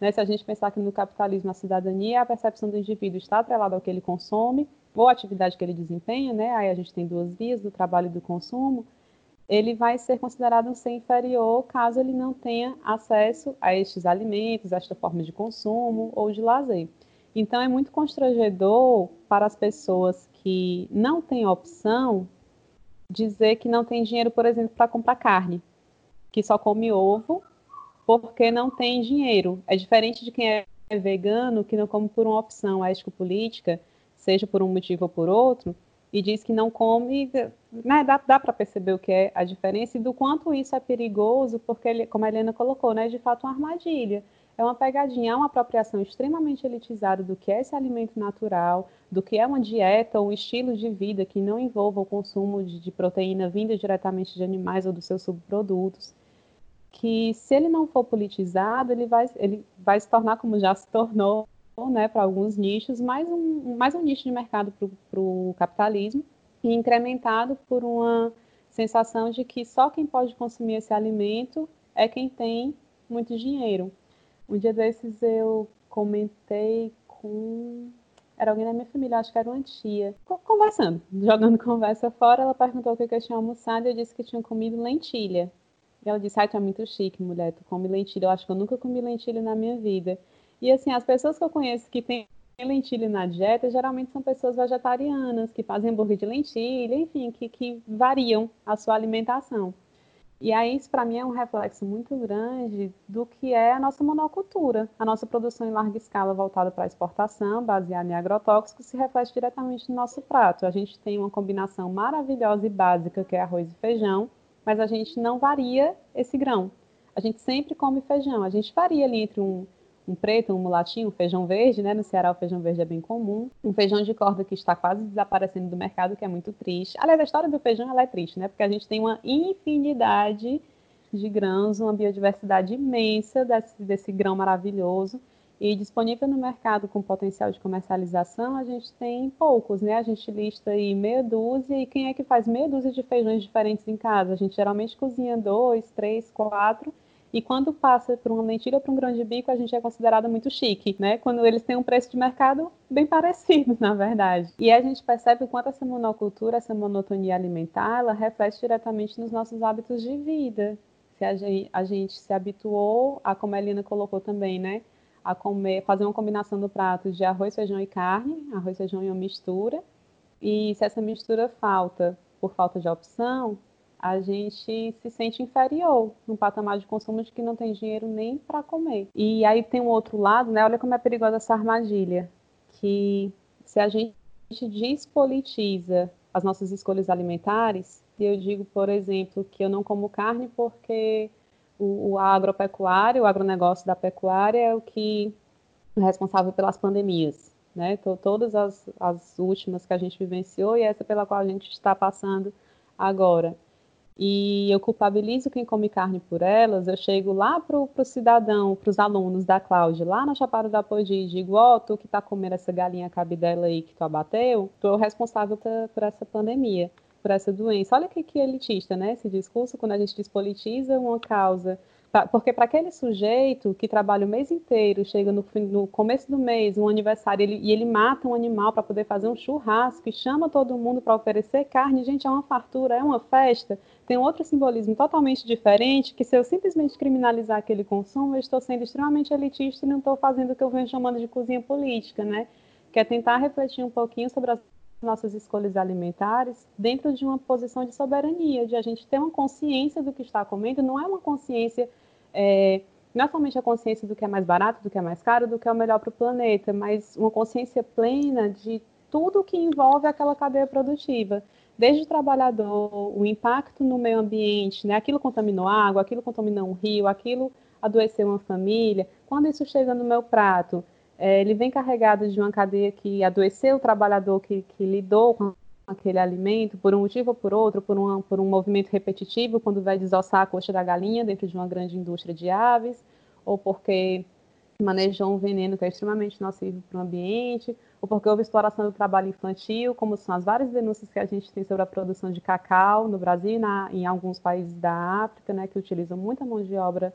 Né? Se a gente pensar que no capitalismo a cidadania, a percepção do indivíduo está atrelada ao que ele consome ou a atividade que ele desempenha, né? aí a gente tem duas vias, do trabalho e do consumo, ele vai ser considerado um ser inferior caso ele não tenha acesso a estes alimentos, a esta forma de consumo ou de lazer. Então é muito constrangedor para as pessoas que não têm opção dizer que não tem dinheiro, por exemplo, para comprar carne, que só come ovo porque não tem dinheiro. É diferente de quem é vegano, que não come por uma opção ético-política, seja por um motivo ou por outro, e diz que não come, né, dá, dá para perceber o que é a diferença e do quanto isso é perigoso, porque, como a Helena colocou, né, de fato uma armadilha. É uma pegadinha, é uma apropriação extremamente elitizada do que é esse alimento natural, do que é uma dieta ou um estilo de vida que não envolva o consumo de, de proteína vinda diretamente de animais ou dos seus subprodutos. Que se ele não for politizado, ele vai, ele vai se tornar, como já se tornou, né, para alguns nichos, mais um, mais um nicho de mercado para o capitalismo, e incrementado por uma sensação de que só quem pode consumir esse alimento é quem tem muito dinheiro. Um dia desses eu comentei com. Era alguém da minha família, acho que era uma tia. Conversando, jogando conversa fora, ela perguntou o que eu tinha almoçado e eu disse que tinha comido lentilha. E ela disse: Ai, tu é muito chique, mulher, tu come lentilha. Eu acho que eu nunca comi lentilha na minha vida. E assim, as pessoas que eu conheço que têm lentilha na dieta geralmente são pessoas vegetarianas, que fazem hambúrguer de lentilha, enfim, que, que variam a sua alimentação. E aí, isso para mim é um reflexo muito grande do que é a nossa monocultura. A nossa produção em larga escala voltada para exportação, baseada em agrotóxicos, se reflete diretamente no nosso prato. A gente tem uma combinação maravilhosa e básica, que é arroz e feijão, mas a gente não varia esse grão. A gente sempre come feijão. A gente varia ali entre um um preto, um mulatinho, um feijão verde, né? No Ceará o feijão verde é bem comum. Um feijão de corda que está quase desaparecendo do mercado, que é muito triste. Aliás, a história do feijão ela é triste, né? Porque a gente tem uma infinidade de grãos, uma biodiversidade imensa desse, desse grão maravilhoso. E disponível no mercado com potencial de comercialização, a gente tem poucos, né? A gente lista aí meia dúzia, e quem é que faz meia dúzia de feijões diferentes em casa? A gente geralmente cozinha dois, três, quatro, e quando passa por uma lentilha para um grão de bico, a gente é considerado muito chique, né? Quando eles têm um preço de mercado bem parecido, na verdade. E a gente percebe o quanto essa monocultura, essa monotonia alimentar, ela reflete diretamente nos nossos hábitos de vida. Se a gente, a gente se habituou a, como a Elina colocou também, né? A comer, fazer uma combinação do prato de arroz, feijão e carne, arroz, feijão e uma mistura. E se essa mistura falta por falta de opção, a gente se sente inferior no patamar de consumo de que não tem dinheiro nem para comer. E aí tem um outro lado, né? Olha como é perigosa essa armadilha, que se a gente despolitiza as nossas escolhas alimentares, eu digo, por exemplo, que eu não como carne porque o, o agropecuário, o agronegócio da pecuária é o que é responsável pelas pandemias, né? Todas as, as últimas que a gente vivenciou e essa pela qual a gente está passando agora. e eu culpabilizo quem come carne por elas, eu chego lá para o cidadão, para os alunos da Cláudia, lá na Chapada da Podi, e digo, ó, oh, tu que está comendo essa galinha cabidela aí que tu abateu, tu é o responsável por essa pandemia, por essa doença. Olha que, que elitista, né, esse discurso, quando a gente despolitiza uma causa porque para aquele sujeito que trabalha o mês inteiro, chega no, no começo do mês, um aniversário, ele, e ele mata um animal para poder fazer um churrasco e chama todo mundo para oferecer carne, gente, é uma fartura, é uma festa, tem outro simbolismo totalmente diferente, que se eu simplesmente criminalizar aquele consumo, eu estou sendo extremamente elitista e não estou fazendo o que eu venho chamando de cozinha política, né? Que é tentar refletir um pouquinho sobre as nossas escolhas alimentares dentro de uma posição de soberania, de a gente ter uma consciência do que está comendo, não é uma consciência é, não é somente a consciência do que é mais barato, do que é mais caro, do que é o melhor para o planeta, mas uma consciência plena de tudo que envolve aquela cadeia produtiva, desde o trabalhador, o impacto no meio ambiente, né? aquilo contaminou água, aquilo contaminou um rio, aquilo adoeceu uma família. Quando isso chega no meu prato, é, ele vem carregado de uma cadeia que adoeceu o trabalhador que, que lidou com aquele alimento, por um motivo ou por outro, por, um por um movimento repetitivo, quando vai desossar a coxa da galinha dentro de uma grande indústria de aves, ou porque manejou um veneno que é extremamente nocivo para o ambiente, ou porque houve exploração do trabalho infantil, como são as várias denúncias que a gente tem sobre a produção de cacau no Brasil e na, em alguns países da África, né, que utilizam muita mão de obra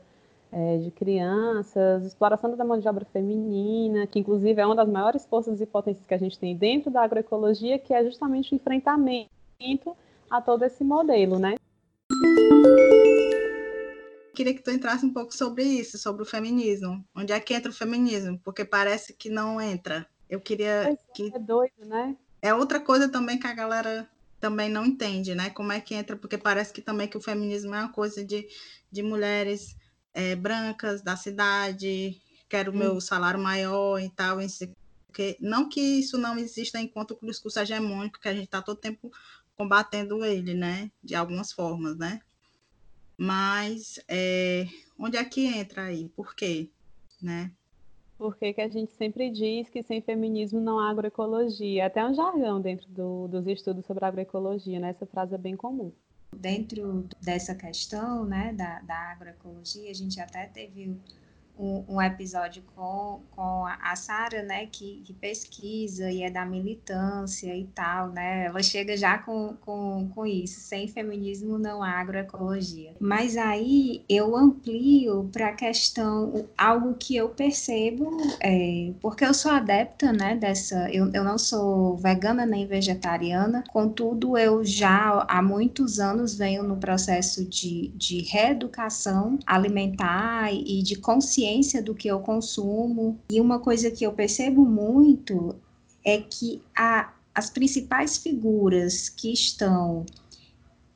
é, de crianças, exploração da mão de obra feminina, que inclusive é uma das maiores forças e potências que a gente tem dentro da agroecologia, que é justamente o enfrentamento a todo esse modelo, né? Queria que tu entrasse um pouco sobre isso, sobre o feminismo. Onde é que entra o feminismo? Porque parece que não entra. Eu queria que é doido, né? É outra coisa também que a galera também não entende, né? Como é que entra? Porque parece que também que o feminismo é uma coisa de, de mulheres é, brancas da cidade, quero o meu hum. salário maior e tal, porque não que isso não exista enquanto o discurso hegemônico, que a gente está todo tempo combatendo ele, né, de algumas formas, né, mas é, onde é que entra aí? Por quê? Né? Porque que a gente sempre diz que sem feminismo não há agroecologia. Até um jargão dentro do, dos estudos sobre agroecologia, né? Essa frase é bem comum. Dentro dessa questão né, da, da agroecologia, a gente até teve um, um episódio com, com a Sara, né, que, que, pesquisa e é da militância e tal, né? Ela chega já com, com, com isso, sem feminismo não há agroecologia. Mas aí eu amplio para a questão, algo que eu percebo, é, porque eu sou adepta, né, dessa, eu, eu não sou vegana nem vegetariana, contudo eu já há muitos anos venho no processo de, de reeducação alimentar e de consciência consciência do que eu consumo. E uma coisa que eu percebo muito é que a, as principais figuras que estão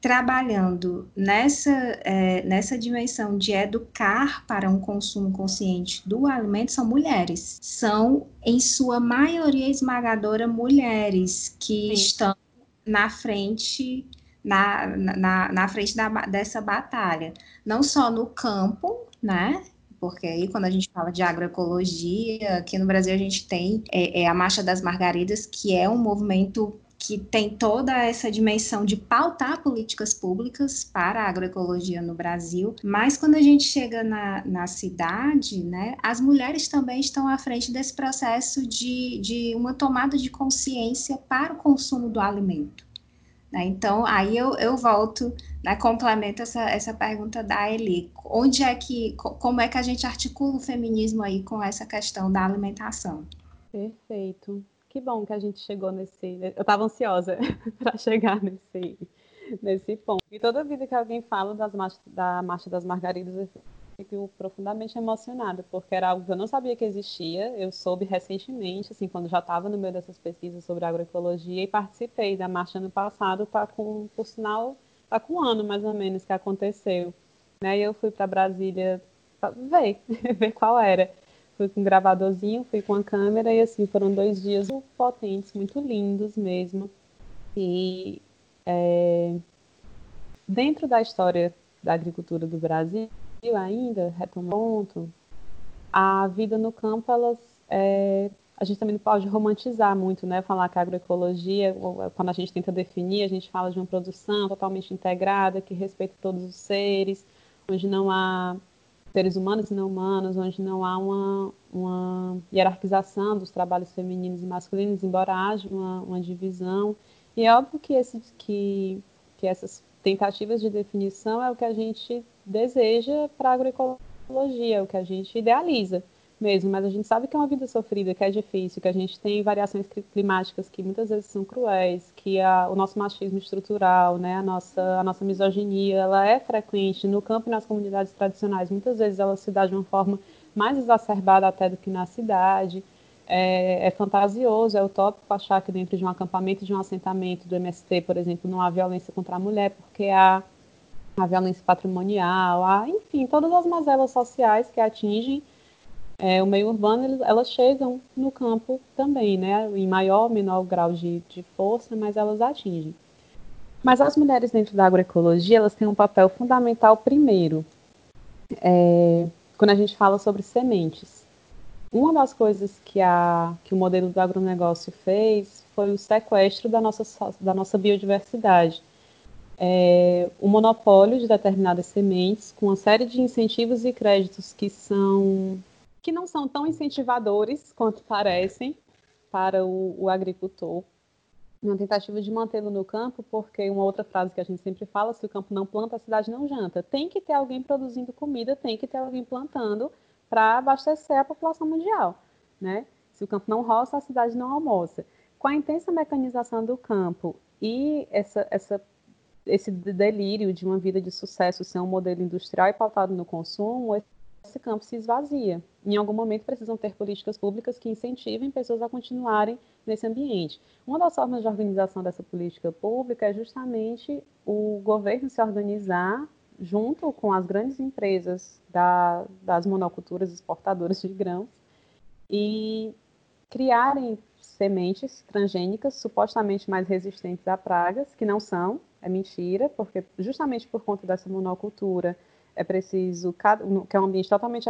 trabalhando nessa, é, nessa dimensão de educar para um consumo consciente do alimento são mulheres. São, em sua maioria esmagadora, mulheres que Sim. estão na frente na, na, na frente da, dessa batalha, não só no campo, né, porque aí quando a gente fala de agroecologia, aqui no Brasil a gente tem é, é a Marcha das Margaridas, que é um movimento que tem toda essa dimensão de pautar políticas públicas para a agroecologia no Brasil, mas quando a gente chega na, na cidade, né, as mulheres também estão à frente desse processo de, de uma tomada de consciência para o consumo do alimento. Né? Então, aí eu, eu volto, né, complemento essa, essa pergunta da Eli. Onde é que, como é que a gente articula o feminismo aí com essa questão da alimentação? Perfeito. Que bom que a gente chegou nesse. Eu estava ansiosa para chegar nesse, nesse ponto. E toda vida que alguém fala das marcha, da Marcha das Margaridas, fico profundamente emocionada, porque era algo que eu não sabia que existia. Eu soube recentemente, assim, quando já estava no meio dessas pesquisas sobre agroecologia e participei da marcha ano passado, tá com, por sinal, tá com um ano mais ou menos que aconteceu. Né? E eu fui para Brasília ver, ver qual era. Fui com um gravadorzinho, fui com a câmera e assim, foram dois dias muito potentes, muito lindos mesmo. E é, dentro da história da agricultura do Brasil, ainda, retomando ponto, a vida no campo ela é, a gente também não pode romantizar muito, né? Falar que a agroecologia, quando a gente tenta definir, a gente fala de uma produção totalmente integrada, que respeita todos os seres, onde não há seres humanos e não humanos, onde não há uma, uma hierarquização dos trabalhos femininos e masculinos, embora haja uma, uma divisão. E é óbvio que, esse, que, que essas tentativas de definição é o que a gente deseja para a agroecologia, o que a gente idealiza mesmo, mas a gente sabe que é uma vida sofrida, que é difícil, que a gente tem variações climáticas que muitas vezes são cruéis, que a, o nosso machismo estrutural, né, a nossa, a nossa misoginia, ela é frequente no campo e nas comunidades tradicionais. Muitas vezes ela se dá de uma forma mais exacerbada até do que na cidade. É, é, fantasioso, é utópico achar que dentro de um acampamento, de um assentamento do MST, por exemplo, não há violência contra a mulher, porque há a violência patrimonial, há, enfim, todas as mazelas sociais que atingem é, o meio urbano, elas chegam no campo também, né? Em maior ou menor grau de, de força, mas elas atingem. Mas as mulheres dentro da agroecologia, elas têm um papel fundamental primeiro, é, quando a gente fala sobre sementes. Uma das coisas que, a, que o modelo do agronegócio fez foi o sequestro da nossa, da nossa biodiversidade. É, o monopólio de determinadas sementes, com uma série de incentivos e créditos que são que não são tão incentivadores quanto parecem para o, o agricultor. Uma tentativa de mantê-lo no campo, porque uma outra frase que a gente sempre fala, se o campo não planta, a cidade não janta. Tem que ter alguém produzindo comida, tem que ter alguém plantando para abastecer a população mundial, né? Se o campo não roça, a cidade não almoça. Com a intensa mecanização do campo e essa, essa, esse delírio de uma vida de sucesso ser um modelo industrial e pautado no consumo, esse campo se esvazia. Em algum momento precisam ter políticas públicas que incentivem pessoas a continuarem nesse ambiente. Uma das formas de organização dessa política pública é justamente o governo se organizar junto com as grandes empresas da, das monoculturas exportadoras de grãos e criarem sementes transgênicas supostamente mais resistentes a pragas, que não são, é mentira, porque justamente por conta dessa monocultura é preciso, que é um ambiente totalmente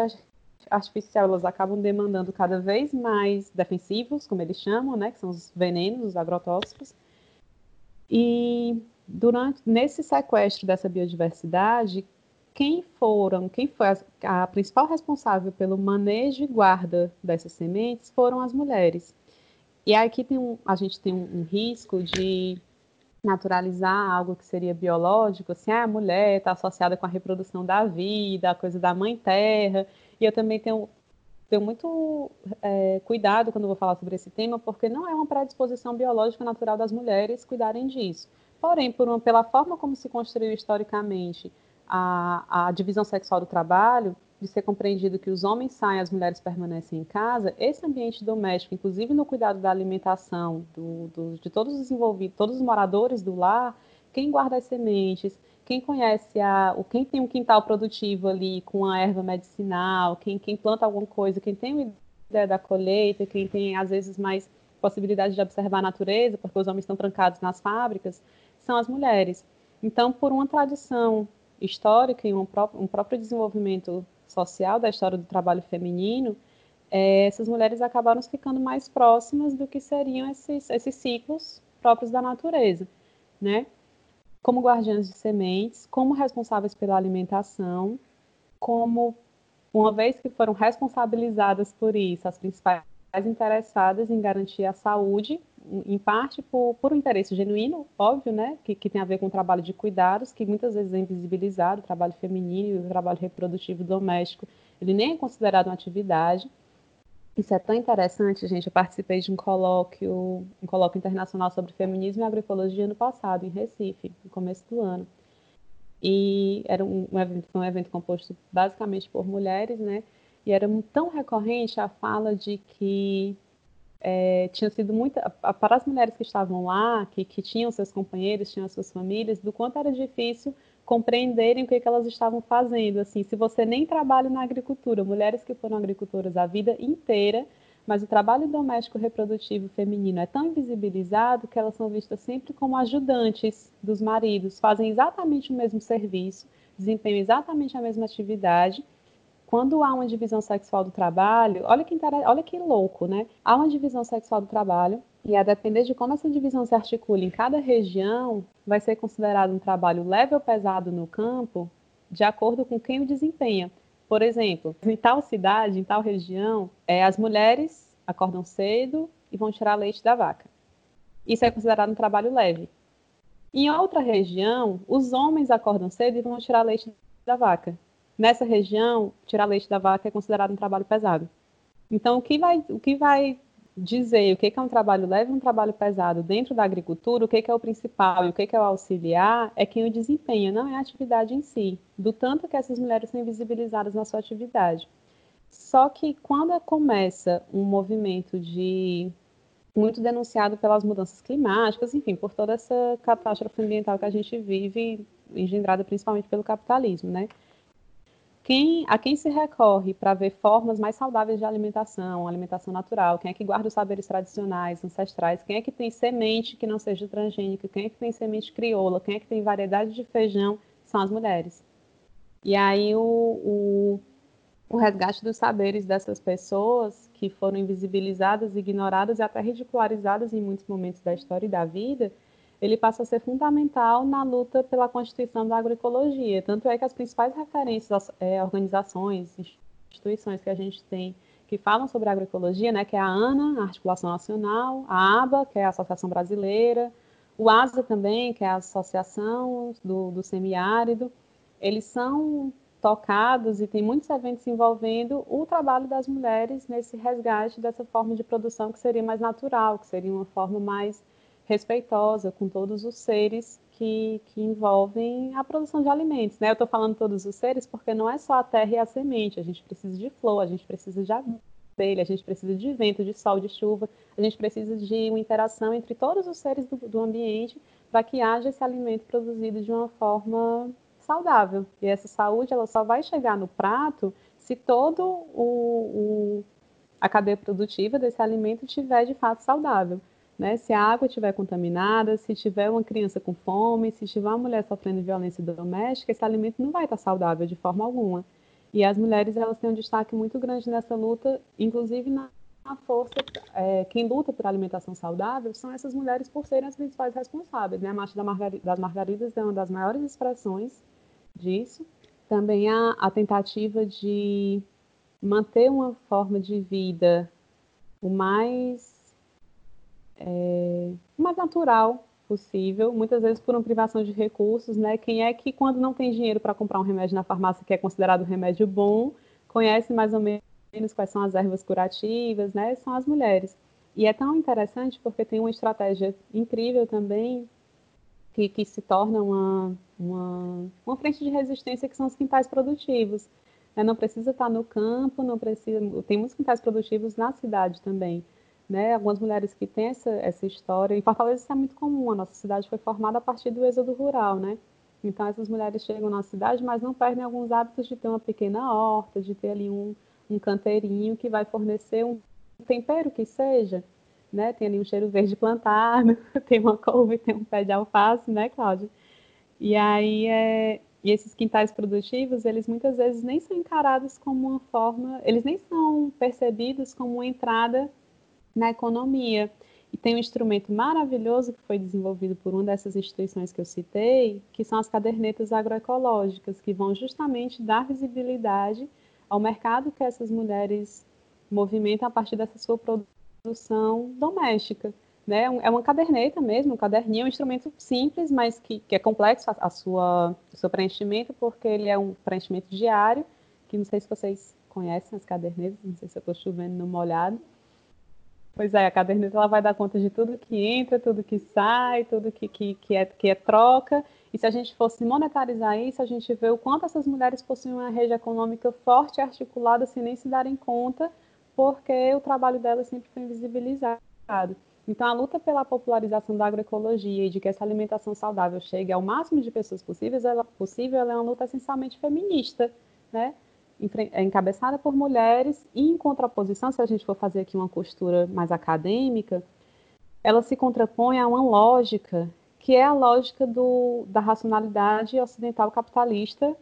artificial, elas acabam demandando cada vez mais defensivos, como eles chamam, né, que são os venenos, os agrotóxicos. E durante nesse sequestro dessa biodiversidade, quem foram, quem foi a, a principal responsável pelo manejo e guarda dessas sementes foram as mulheres. E aqui tem um, a gente tem um, um risco de naturalizar algo que seria biológico, assim, ah, a mulher está associada com a reprodução da vida, a coisa da mãe terra, e eu também tenho, tenho muito é, cuidado quando vou falar sobre esse tema, porque não é uma predisposição biológica natural das mulheres cuidarem disso. Porém, por uma, pela forma como se construiu historicamente a, a divisão sexual do trabalho, de ser compreendido que os homens saem, as mulheres permanecem em casa, esse ambiente doméstico, inclusive no cuidado da alimentação do, do, de todos os envolvidos, todos os moradores do lar, quem guarda as sementes, quem conhece a, quem tem um quintal produtivo ali com a erva medicinal, quem, quem planta alguma coisa, quem tem uma ideia da colheita, quem tem às vezes mais possibilidade de observar a natureza, porque os homens estão trancados nas fábricas, são as mulheres. Então, por uma tradição histórica e um próprio desenvolvimento social da história do trabalho feminino, é, essas mulheres acabaram ficando mais próximas do que seriam esses, esses ciclos próprios da natureza, né? Como guardiãs de sementes, como responsáveis pela alimentação, como, uma vez que foram responsabilizadas por isso, as principais interessadas em garantir a saúde, em parte por, por um interesse genuíno, óbvio, né, que, que tem a ver com o trabalho de cuidados, que muitas vezes é invisibilizado, o trabalho feminino e o trabalho reprodutivo doméstico, ele nem é considerado uma atividade. Isso é tão interessante, gente. Eu participei de um colóquio, um colóquio internacional sobre feminismo e agroecologia no passado, em Recife, no começo do ano. E era um, um evento, um evento composto basicamente por mulheres, né? E era tão recorrente a fala de que é, tinha sido muito. Para as mulheres que estavam lá, que, que tinham seus companheiros, tinham suas famílias, do quanto era difícil compreenderem o que, que elas estavam fazendo. Assim, se você nem trabalha na agricultura, mulheres que foram agricultoras a vida inteira, mas o trabalho doméstico reprodutivo feminino é tão invisibilizado que elas são vistas sempre como ajudantes dos maridos, fazem exatamente o mesmo serviço, desempenham exatamente a mesma atividade, quando há uma divisão sexual do trabalho, olha que, olha que louco, né? Há uma divisão sexual do trabalho, e a depender de como essa divisão se articula em cada região, vai ser considerado um trabalho leve ou pesado no campo, de acordo com quem o desempenha. Por exemplo, em tal cidade, em tal região, é, as mulheres acordam cedo e vão tirar leite da vaca. Isso é considerado um trabalho leve. Em outra região, os homens acordam cedo e vão tirar leite da vaca. Nessa região, tirar leite da vaca é considerado um trabalho pesado. Então, o que vai, o que vai dizer o que é um trabalho leve e um trabalho pesado dentro da agricultura, o que é o principal e o que é o auxiliar, é quem o desempenha, não é a atividade em si, do tanto que essas mulheres são invisibilizadas na sua atividade. Só que quando começa um movimento de muito denunciado pelas mudanças climáticas, enfim, por toda essa catástrofe ambiental que a gente vive, engendrada principalmente pelo capitalismo, né? Quem, a quem se recorre para ver formas mais saudáveis de alimentação, alimentação natural, quem é que guarda os saberes tradicionais, ancestrais, quem é que tem semente que não seja transgênica, quem é que tem semente crioula, quem é que tem variedade de feijão, são as mulheres. E aí o, o, o resgate dos saberes dessas pessoas que foram invisibilizadas, ignoradas e até ridicularizadas em muitos momentos da história e da vida, ele passa a ser fundamental na luta pela constituição da agroecologia. Tanto é que as principais referências, é, organizações, instituições que a gente tem que falam sobre agroecologia, né, que é a ANA, a Articulação Nacional, a ABA, que é a Associação Brasileira, o ASA também, que é a Associação do, do Semiárido, eles são tocados e tem muitos eventos envolvendo o trabalho das mulheres nesse resgate dessa forma de produção que seria mais natural, que seria uma forma mais respeitosa com todos os seres que, que envolvem a produção de alimentos. Né? Eu estou falando todos os seres porque não é só a terra e a semente, a gente precisa de flor, a gente precisa de abelha, a gente precisa de vento, de sol, de chuva, a gente precisa de uma interação entre todos os seres do, do ambiente para que haja esse alimento produzido de uma forma saudável. E essa saúde ela só vai chegar no prato se todo o, o a cadeia produtiva desse alimento estiver de fato saudável. Né? Se a água estiver contaminada, se tiver uma criança com fome, se tiver uma mulher sofrendo violência doméstica, esse alimento não vai estar saudável de forma alguma. E as mulheres elas têm um destaque muito grande nessa luta, inclusive na força, é, quem luta por alimentação saudável são essas mulheres por serem as principais responsáveis. Né? A Marcha das Margaridas é uma das maiores expressões disso. Também a, a tentativa de manter uma forma de vida o mais é, mais natural possível, muitas vezes por uma privação de recursos, né? Quem é que, quando não tem dinheiro para comprar um remédio na farmácia que é considerado um remédio bom, conhece mais ou menos quais são as ervas curativas, né? São as mulheres. E é tão interessante porque tem uma estratégia incrível também que, que se torna uma, uma, uma frente de resistência que são os quintais produtivos. Né? Não precisa estar no campo, não precisa. Tem muitos quintais produtivos na cidade também né? Algumas mulheres que têm essa, essa história. Em Fortaleza isso é muito comum. A nossa cidade foi formada a partir do êxodo rural, né? Então essas mulheres chegam na cidade, mas não perdem alguns hábitos de ter uma pequena horta, de ter ali um, um canteirinho que vai fornecer um tempero que seja, né? Tem ali um cheiro verde plantado, tem uma couve, tem um pé de alface, né, Cláudia? E aí é, e esses quintais produtivos, eles muitas vezes nem são encarados como uma forma, eles nem são percebidos como uma entrada na economia. E tem um instrumento maravilhoso que foi desenvolvido por uma dessas instituições que eu citei, que são as cadernetas agroecológicas, que vão justamente dar visibilidade ao mercado que essas mulheres movimentam a partir dessa sua produção doméstica. Né? É uma caderneta mesmo, um caderninho, é um instrumento simples, mas que, que é complexo a, a sua, o seu preenchimento, porque ele é um preenchimento diário, que não sei se vocês conhecem as cadernetas, não sei se eu estou chovendo no molhado, Pois é, a caderneta ela vai dar conta de tudo que entra, tudo que sai, tudo que, que, que, é, que é troca. E se a gente fosse monetarizar isso, a gente vê o quanto essas mulheres possuem uma rede econômica forte e articulada sem nem se darem conta, porque o trabalho delas sempre foi invisibilizado. Então, a luta pela popularização da agroecologia e de que essa alimentação saudável chegue ao máximo de pessoas possíveis, ela, possível, ela é uma luta essencialmente feminista, né? É encabeçada por mulheres e em contraposição, se a gente for fazer aqui uma costura mais acadêmica, ela se contrapõe a uma lógica que é a lógica do, da racionalidade ocidental capitalista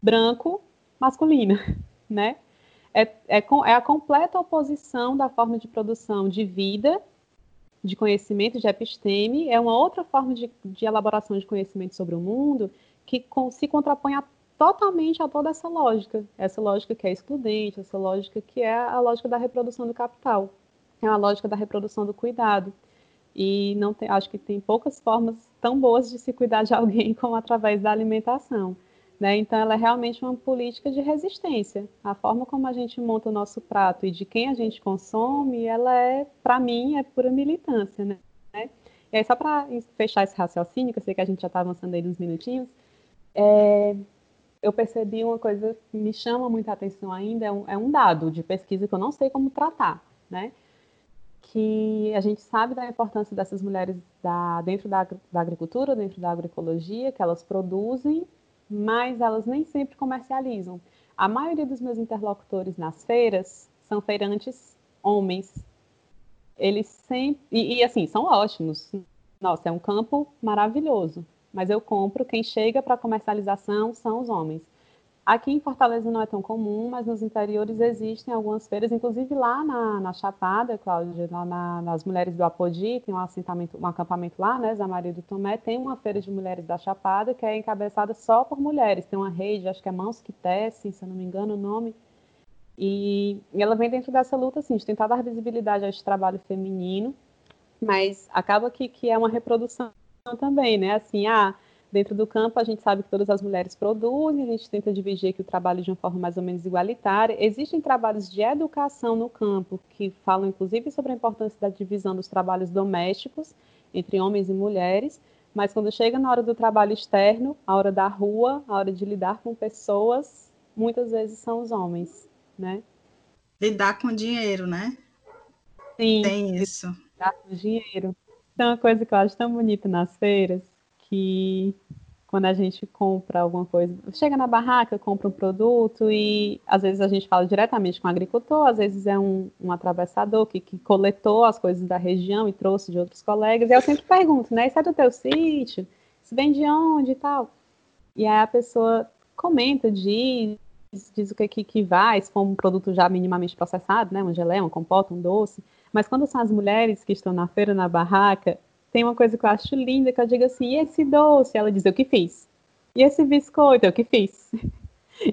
branco masculina, né? É, é, é a completa oposição da forma de produção de vida, de conhecimento, de episteme, é uma outra forma de, de elaboração de conhecimento sobre o mundo que com, se contrapõe a, totalmente a toda essa lógica, essa lógica que é excludente, essa lógica que é a lógica da reprodução do capital, é a lógica da reprodução do cuidado. E não tem, acho que tem poucas formas tão boas de se cuidar de alguém como através da alimentação. Né? Então, ela é realmente uma política de resistência. A forma como a gente monta o nosso prato e de quem a gente consome, ela é, para mim, é pura militância. Né? E aí, só para fechar esse raciocínio, que eu sei que a gente já está avançando aí uns minutinhos, é, eu percebi uma coisa que me chama muita atenção ainda, é um, é um dado de pesquisa que eu não sei como tratar, né? que a gente sabe da importância dessas mulheres da, dentro da, da, agricultura, dentro da agroecologia, que elas produzem, mas elas nem sempre comercializam. A maioria dos meus interlocutores nas feiras são feirantes homens. Eles sempre. E, e assim, são ótimos. Nossa, é um campo maravilhoso. Mas eu compro, quem chega para comercialização são os homens. Aqui em Fortaleza não é tão comum, mas nos interiores existem algumas feiras, inclusive lá na, na Chapada, Cláudia, lá na, nas Mulheres do Apodi, tem um, assentamento, um acampamento lá, né, Zé Maria do Tomé, tem uma feira de mulheres da Chapada que é encabeçada só por mulheres, tem uma rede, acho que é Mãos que Tecem, se eu não me engano o nome, e, e ela vem dentro dessa luta, assim, de tentar dar visibilidade a esse trabalho feminino, mas acaba que, que é uma reprodução também, né, assim, ah, Dentro do campo, a gente sabe que todas as mulheres produzem, a gente tenta dividir aqui o trabalho de uma forma mais ou menos igualitária. Existem trabalhos de educação no campo que falam, inclusive, sobre a importância da divisão dos trabalhos domésticos entre homens e mulheres, mas quando chega na hora do trabalho externo, a hora da rua, a hora de lidar com pessoas, muitas vezes são os homens, né? Lidar com dinheiro, né? Sim. Tem isso. Lidar com dinheiro. Então, uma coisa que eu acho tão bonita nas feiras que quando a gente compra alguma coisa, chega na barraca, compra um produto e às vezes a gente fala diretamente com o agricultor, às vezes é um, um atravessador que, que, coletou as coisas da região e trouxe de outros colegas. E eu sempre pergunto, né? Isso é do teu sítio? Isso vem de onde e tal? E aí a pessoa comenta, diz, diz o que, que, que vai, se for um produto já minimamente processado, né? Uma geleia, uma compota, um doce. Mas quando são as mulheres que estão na feira, na barraca, tem uma coisa que eu acho linda, que eu digo assim, e esse doce? Ela diz, eu que fiz. E esse biscoito? Eu que fiz.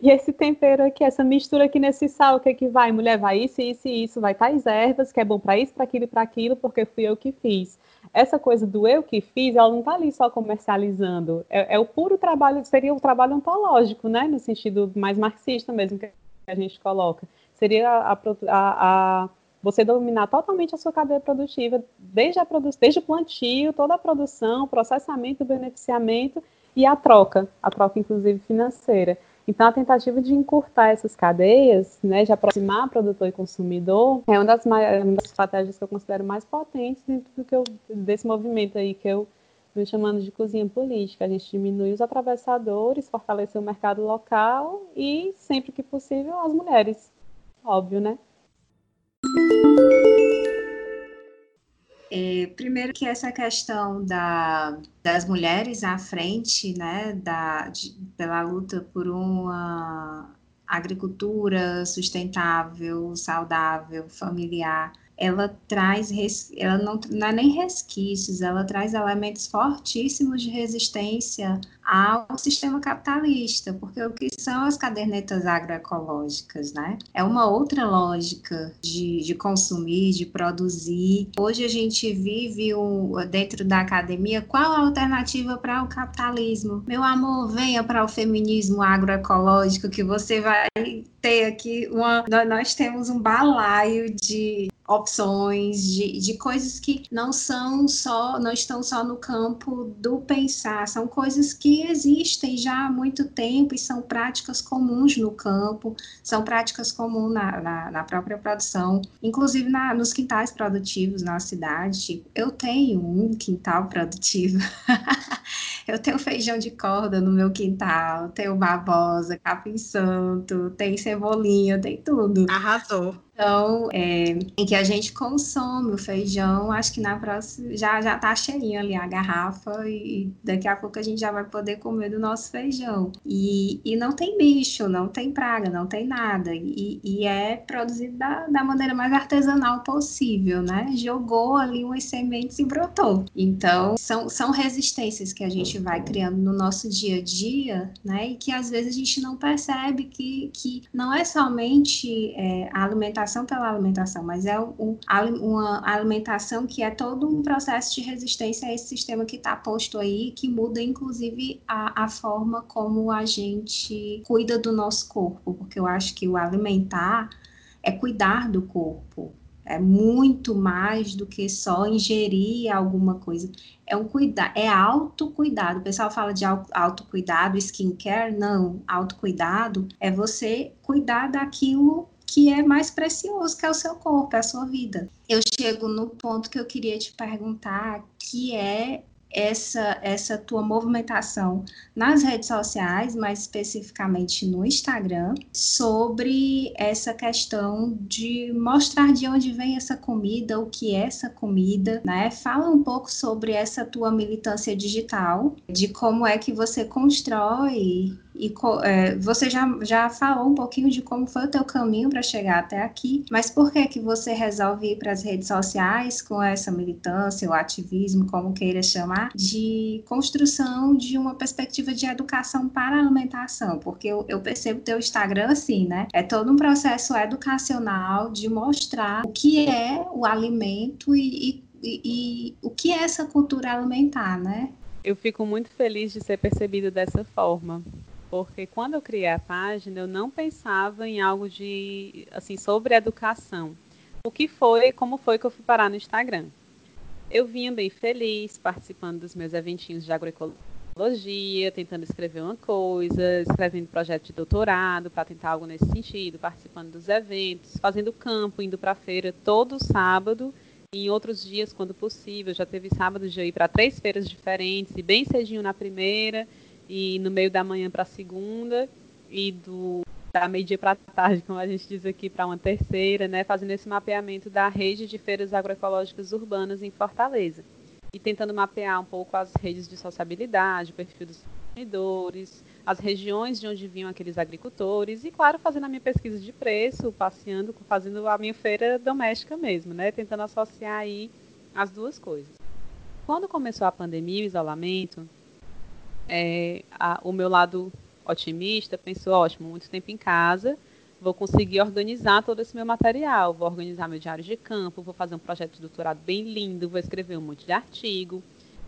E esse tempero aqui, essa mistura aqui nesse sal, o que é que vai? Mulher, vai isso, isso e isso, vai tais ervas, que é bom para isso, para aquilo e para aquilo, porque fui eu que fiz. Essa coisa do eu que fiz, ela não está ali só comercializando. É, é, o puro trabalho, seria o trabalho ontológico, né? No sentido mais marxista mesmo que a gente coloca. Seria a, a, a você dominar totalmente a sua cadeia produtiva, desde, a produ desde o plantio, toda a produção, processamento, beneficiamento e a troca, a troca inclusive financeira. Então, a tentativa de encurtar essas cadeias, né, de aproximar produtor e consumidor, é uma das, é uma das estratégias que eu considero mais potentes dentro do que eu, desse movimento aí que eu estou chamando de cozinha política. A gente diminui os atravessadores, fortalecer o mercado local e, sempre que possível, as mulheres. Óbvio, né? É, primeiro que essa questão da, das mulheres à frente, né, da, de, pela luta por uma agricultura sustentável, saudável, familiar, ela traz, ela não, não é nem resquícios, ela traz elementos fortíssimos de resistência ao sistema capitalista, porque o que são as cadernetas agroecológicas, né? É uma outra lógica de, de consumir, de produzir. Hoje a gente vive dentro da academia, qual a alternativa para o capitalismo? Meu amor, venha para o feminismo agroecológico que você vai ter aqui uma. Nós temos um balaio de opções, de, de coisas que não são só, não estão só no campo do pensar, são coisas que existem já há muito tempo e são práticas comuns no campo, são práticas comuns na, na, na própria produção, inclusive na, nos quintais produtivos na cidade. Eu tenho um quintal produtivo. eu tenho feijão de corda no meu quintal, tenho babosa, capim santo, tem cebolinha, tem tudo. Arrasou. Então, é, em que a gente consome o feijão, acho que na próxima já já tá cheinha ali a garrafa e daqui a pouco a gente já vai poder comer do nosso feijão. E, e não tem bicho, não tem praga, não tem nada. E, e é produzido da, da maneira mais artesanal possível, né? Jogou ali umas sementes e brotou. Então, são, são resistências que a gente vai criando no nosso dia a dia, né? E que às vezes a gente não percebe que, que não é somente é, a alimentação alimentação pela alimentação, mas é um, uma alimentação que é todo um processo de resistência a esse sistema que está posto aí, que muda inclusive a, a forma como a gente cuida do nosso corpo, porque eu acho que o alimentar é cuidar do corpo, é muito mais do que só ingerir alguma coisa. É um cuidado, é autocuidado. O pessoal fala de autocuidado, skincare, não. Autocuidado é você cuidar daquilo que é mais precioso, que é o seu corpo, é a sua vida. Eu chego no ponto que eu queria te perguntar, que é essa essa tua movimentação nas redes sociais, mais especificamente no Instagram, sobre essa questão de mostrar de onde vem essa comida, o que é essa comida, né? Fala um pouco sobre essa tua militância digital, de como é que você constrói e é, você já, já falou um pouquinho de como foi o teu caminho para chegar até aqui, mas por que que você resolve ir para as redes sociais com essa militância, o ativismo, como queira chamar, de construção de uma perspectiva de educação para a alimentação? Porque eu, eu percebo teu Instagram assim, né? É todo um processo educacional de mostrar o que é o alimento e, e, e, e o que é essa cultura alimentar, né? Eu fico muito feliz de ser percebido dessa forma, porque quando eu criei a página, eu não pensava em algo de assim sobre educação. O que foi, como foi que eu fui parar no Instagram? Eu vinha bem feliz participando dos meus eventinhos de agroecologia, tentando escrever uma coisa, escrevendo projeto de doutorado para tentar algo nesse sentido, participando dos eventos, fazendo campo, indo para feira todo sábado em outros dias, quando possível. Já teve sábado de eu ir para três feiras diferentes e bem cedinho na primeira e no meio da manhã para a segunda e do da meio-dia para tarde, como a gente diz aqui, para uma terceira, né, fazendo esse mapeamento da rede de feiras agroecológicas urbanas em Fortaleza e tentando mapear um pouco as redes de sociabilidade, o perfil dos consumidores, as regiões de onde vinham aqueles agricultores e, claro, fazendo a minha pesquisa de preço, passeando, fazendo a minha feira doméstica mesmo, né, tentando associar aí as duas coisas. Quando começou a pandemia, o isolamento, é, a, o meu lado otimista pensou, ótimo, muito tempo em casa, vou conseguir organizar todo esse meu material, vou organizar meu diário de campo, vou fazer um projeto de doutorado bem lindo, vou escrever um monte de artigo.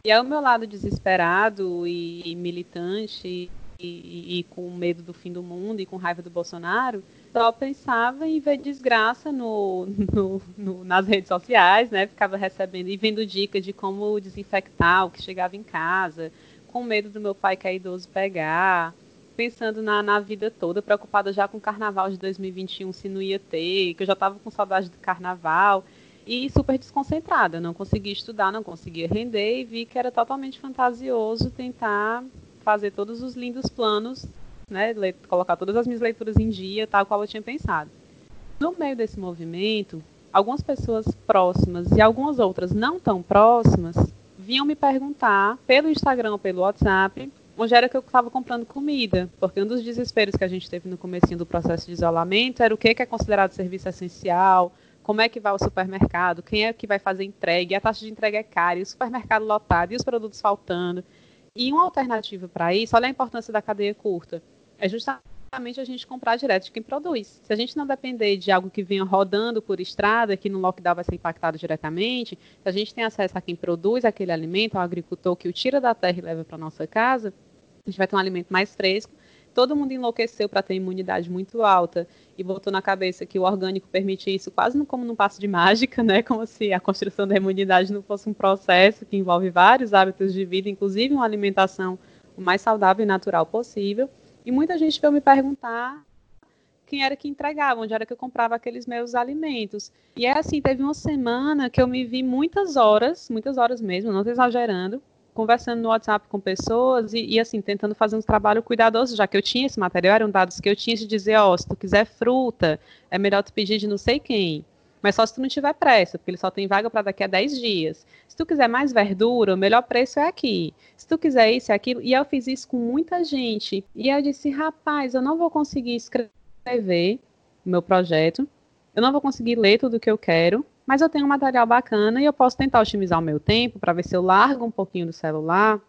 E aí o meu lado desesperado e, e militante e, e, com medo do fim do mundo e com raiva do Bolsonaro, só pensava em ver desgraça no, no, no, nas redes sociais, né? Ficava recebendo e vendo dicas de como desinfectar o que chegava em casa, com medo do meu pai que é idoso pegar, pensando na, na vida toda, preocupada já com o carnaval de 2021, se não ia ter, que eu já estava com saudade do carnaval e super desconcentrada, não conseguia estudar, não conseguia render e vi que era totalmente fantasioso tentar fazer todos os lindos planos, né, colocar todas as minhas leituras em dia, tal qual eu tinha pensado. No meio desse movimento, algumas pessoas próximas e algumas outras não tão próximas vinham me perguntar pelo Instagram pelo WhatsApp onde era que eu estava comprando comida, porque um dos desesperos que a gente teve no começo do processo de isolamento era o que é considerado serviço essencial, como é que vai o supermercado, quem é que vai fazer entrega, a taxa de entrega é cara, e o supermercado lotado, e os produtos faltando. E uma alternativa para isso, olha a importância da cadeia curta, é justamente a gente comprar direto de quem produz. Se a gente não depender de algo que venha rodando por estrada, que no lockdown vai ser impactado diretamente, se a gente tem acesso a quem produz aquele alimento, ao agricultor que o tira da terra e leva para nossa casa, a gente vai ter um alimento mais fresco. Todo mundo enlouqueceu para ter imunidade muito alta e botou na cabeça que o orgânico permite isso quase como num passo de mágica, né? Como se a construção da imunidade não fosse um processo que envolve vários hábitos de vida, inclusive uma alimentação o mais saudável e natural possível. E muita gente veio me perguntar quem era que entregava, onde era que eu comprava aqueles meus alimentos. E é assim, teve uma semana que eu me vi muitas horas, muitas horas mesmo, não estou exagerando, conversando no WhatsApp com pessoas e, e, assim, tentando fazer um trabalho cuidadoso, já que eu tinha esse material, eram dados que eu tinha de dizer, ó, oh, se tu quiser fruta, é melhor tu pedir de não sei quem. Mas só se tu não tiver pressa, porque ele só tem vaga para daqui a 10 dias. Se tu quiser mais verdura, o melhor preço é aqui. Se tu quiser isso e aquilo. E eu fiz isso com muita gente. E eu disse, rapaz, eu não vou conseguir escrever o meu projeto. Eu não vou conseguir ler tudo o que eu quero. Mas eu tenho um material bacana e eu posso tentar otimizar o meu tempo para ver se eu largo um pouquinho do celular,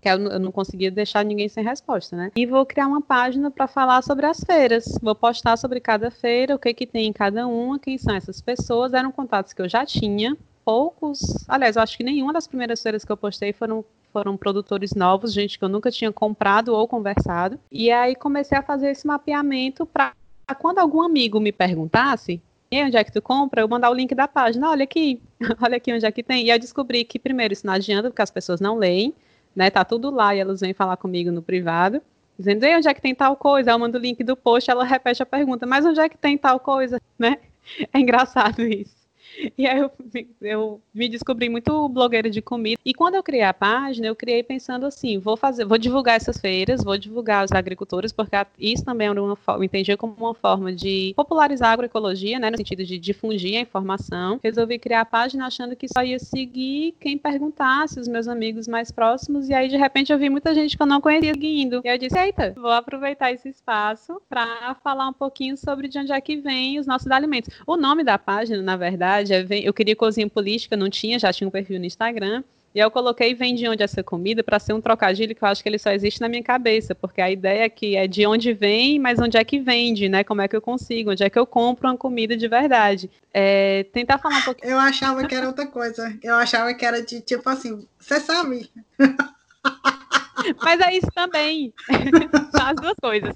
que eu não conseguia deixar ninguém sem resposta, né? E vou criar uma página para falar sobre as feiras. Vou postar sobre cada feira, o que que tem em cada uma, quem são essas pessoas. Eram contatos que eu já tinha, poucos. Aliás, eu acho que nenhuma das primeiras feiras que eu postei foram foram produtores novos, gente que eu nunca tinha comprado ou conversado. E aí comecei a fazer esse mapeamento para quando algum amigo me perguntasse, e onde é que tu compra? Eu mandar o link da página, olha aqui, olha aqui onde é que tem. E eu descobri que primeiro isso não adianta, porque as pessoas não leem né? Tá tudo lá e elas vêm falar comigo no privado, dizendo, Ei, onde é que tem tal coisa? Eu mando o link do post, ela repete a pergunta, mas onde é que tem tal coisa, né? É engraçado isso. E aí eu, eu, me descobri muito blogueira de comida. E quando eu criei a página, eu criei pensando assim, vou fazer, vou divulgar essas feiras, vou divulgar os agricultores, porque isso também é uma forma, entendi como uma forma de popularizar a agroecologia, né, no sentido de difundir a informação. Resolvi criar a página achando que só ia seguir quem perguntasse, os meus amigos mais próximos, e aí de repente eu vi muita gente que eu não conhecia seguindo. E eu disse, eita, vou aproveitar esse espaço para falar um pouquinho sobre de onde é que vem os nossos alimentos. O nome da página, na verdade, verdade, eu queria cozinha política, não tinha, já tinha um perfil no Instagram. E eu coloquei vem de onde essa comida para ser um trocadilho que eu acho que ele só existe na minha cabeça, porque a ideia é que é de onde vem, mas onde é que vende, né? Como é que eu consigo, onde é que eu compro uma comida de verdade. É, tentar falar um pouquinho. Eu achava que era outra coisa. Eu achava que era de tipo assim, você sabe. Mas é isso também. As duas coisas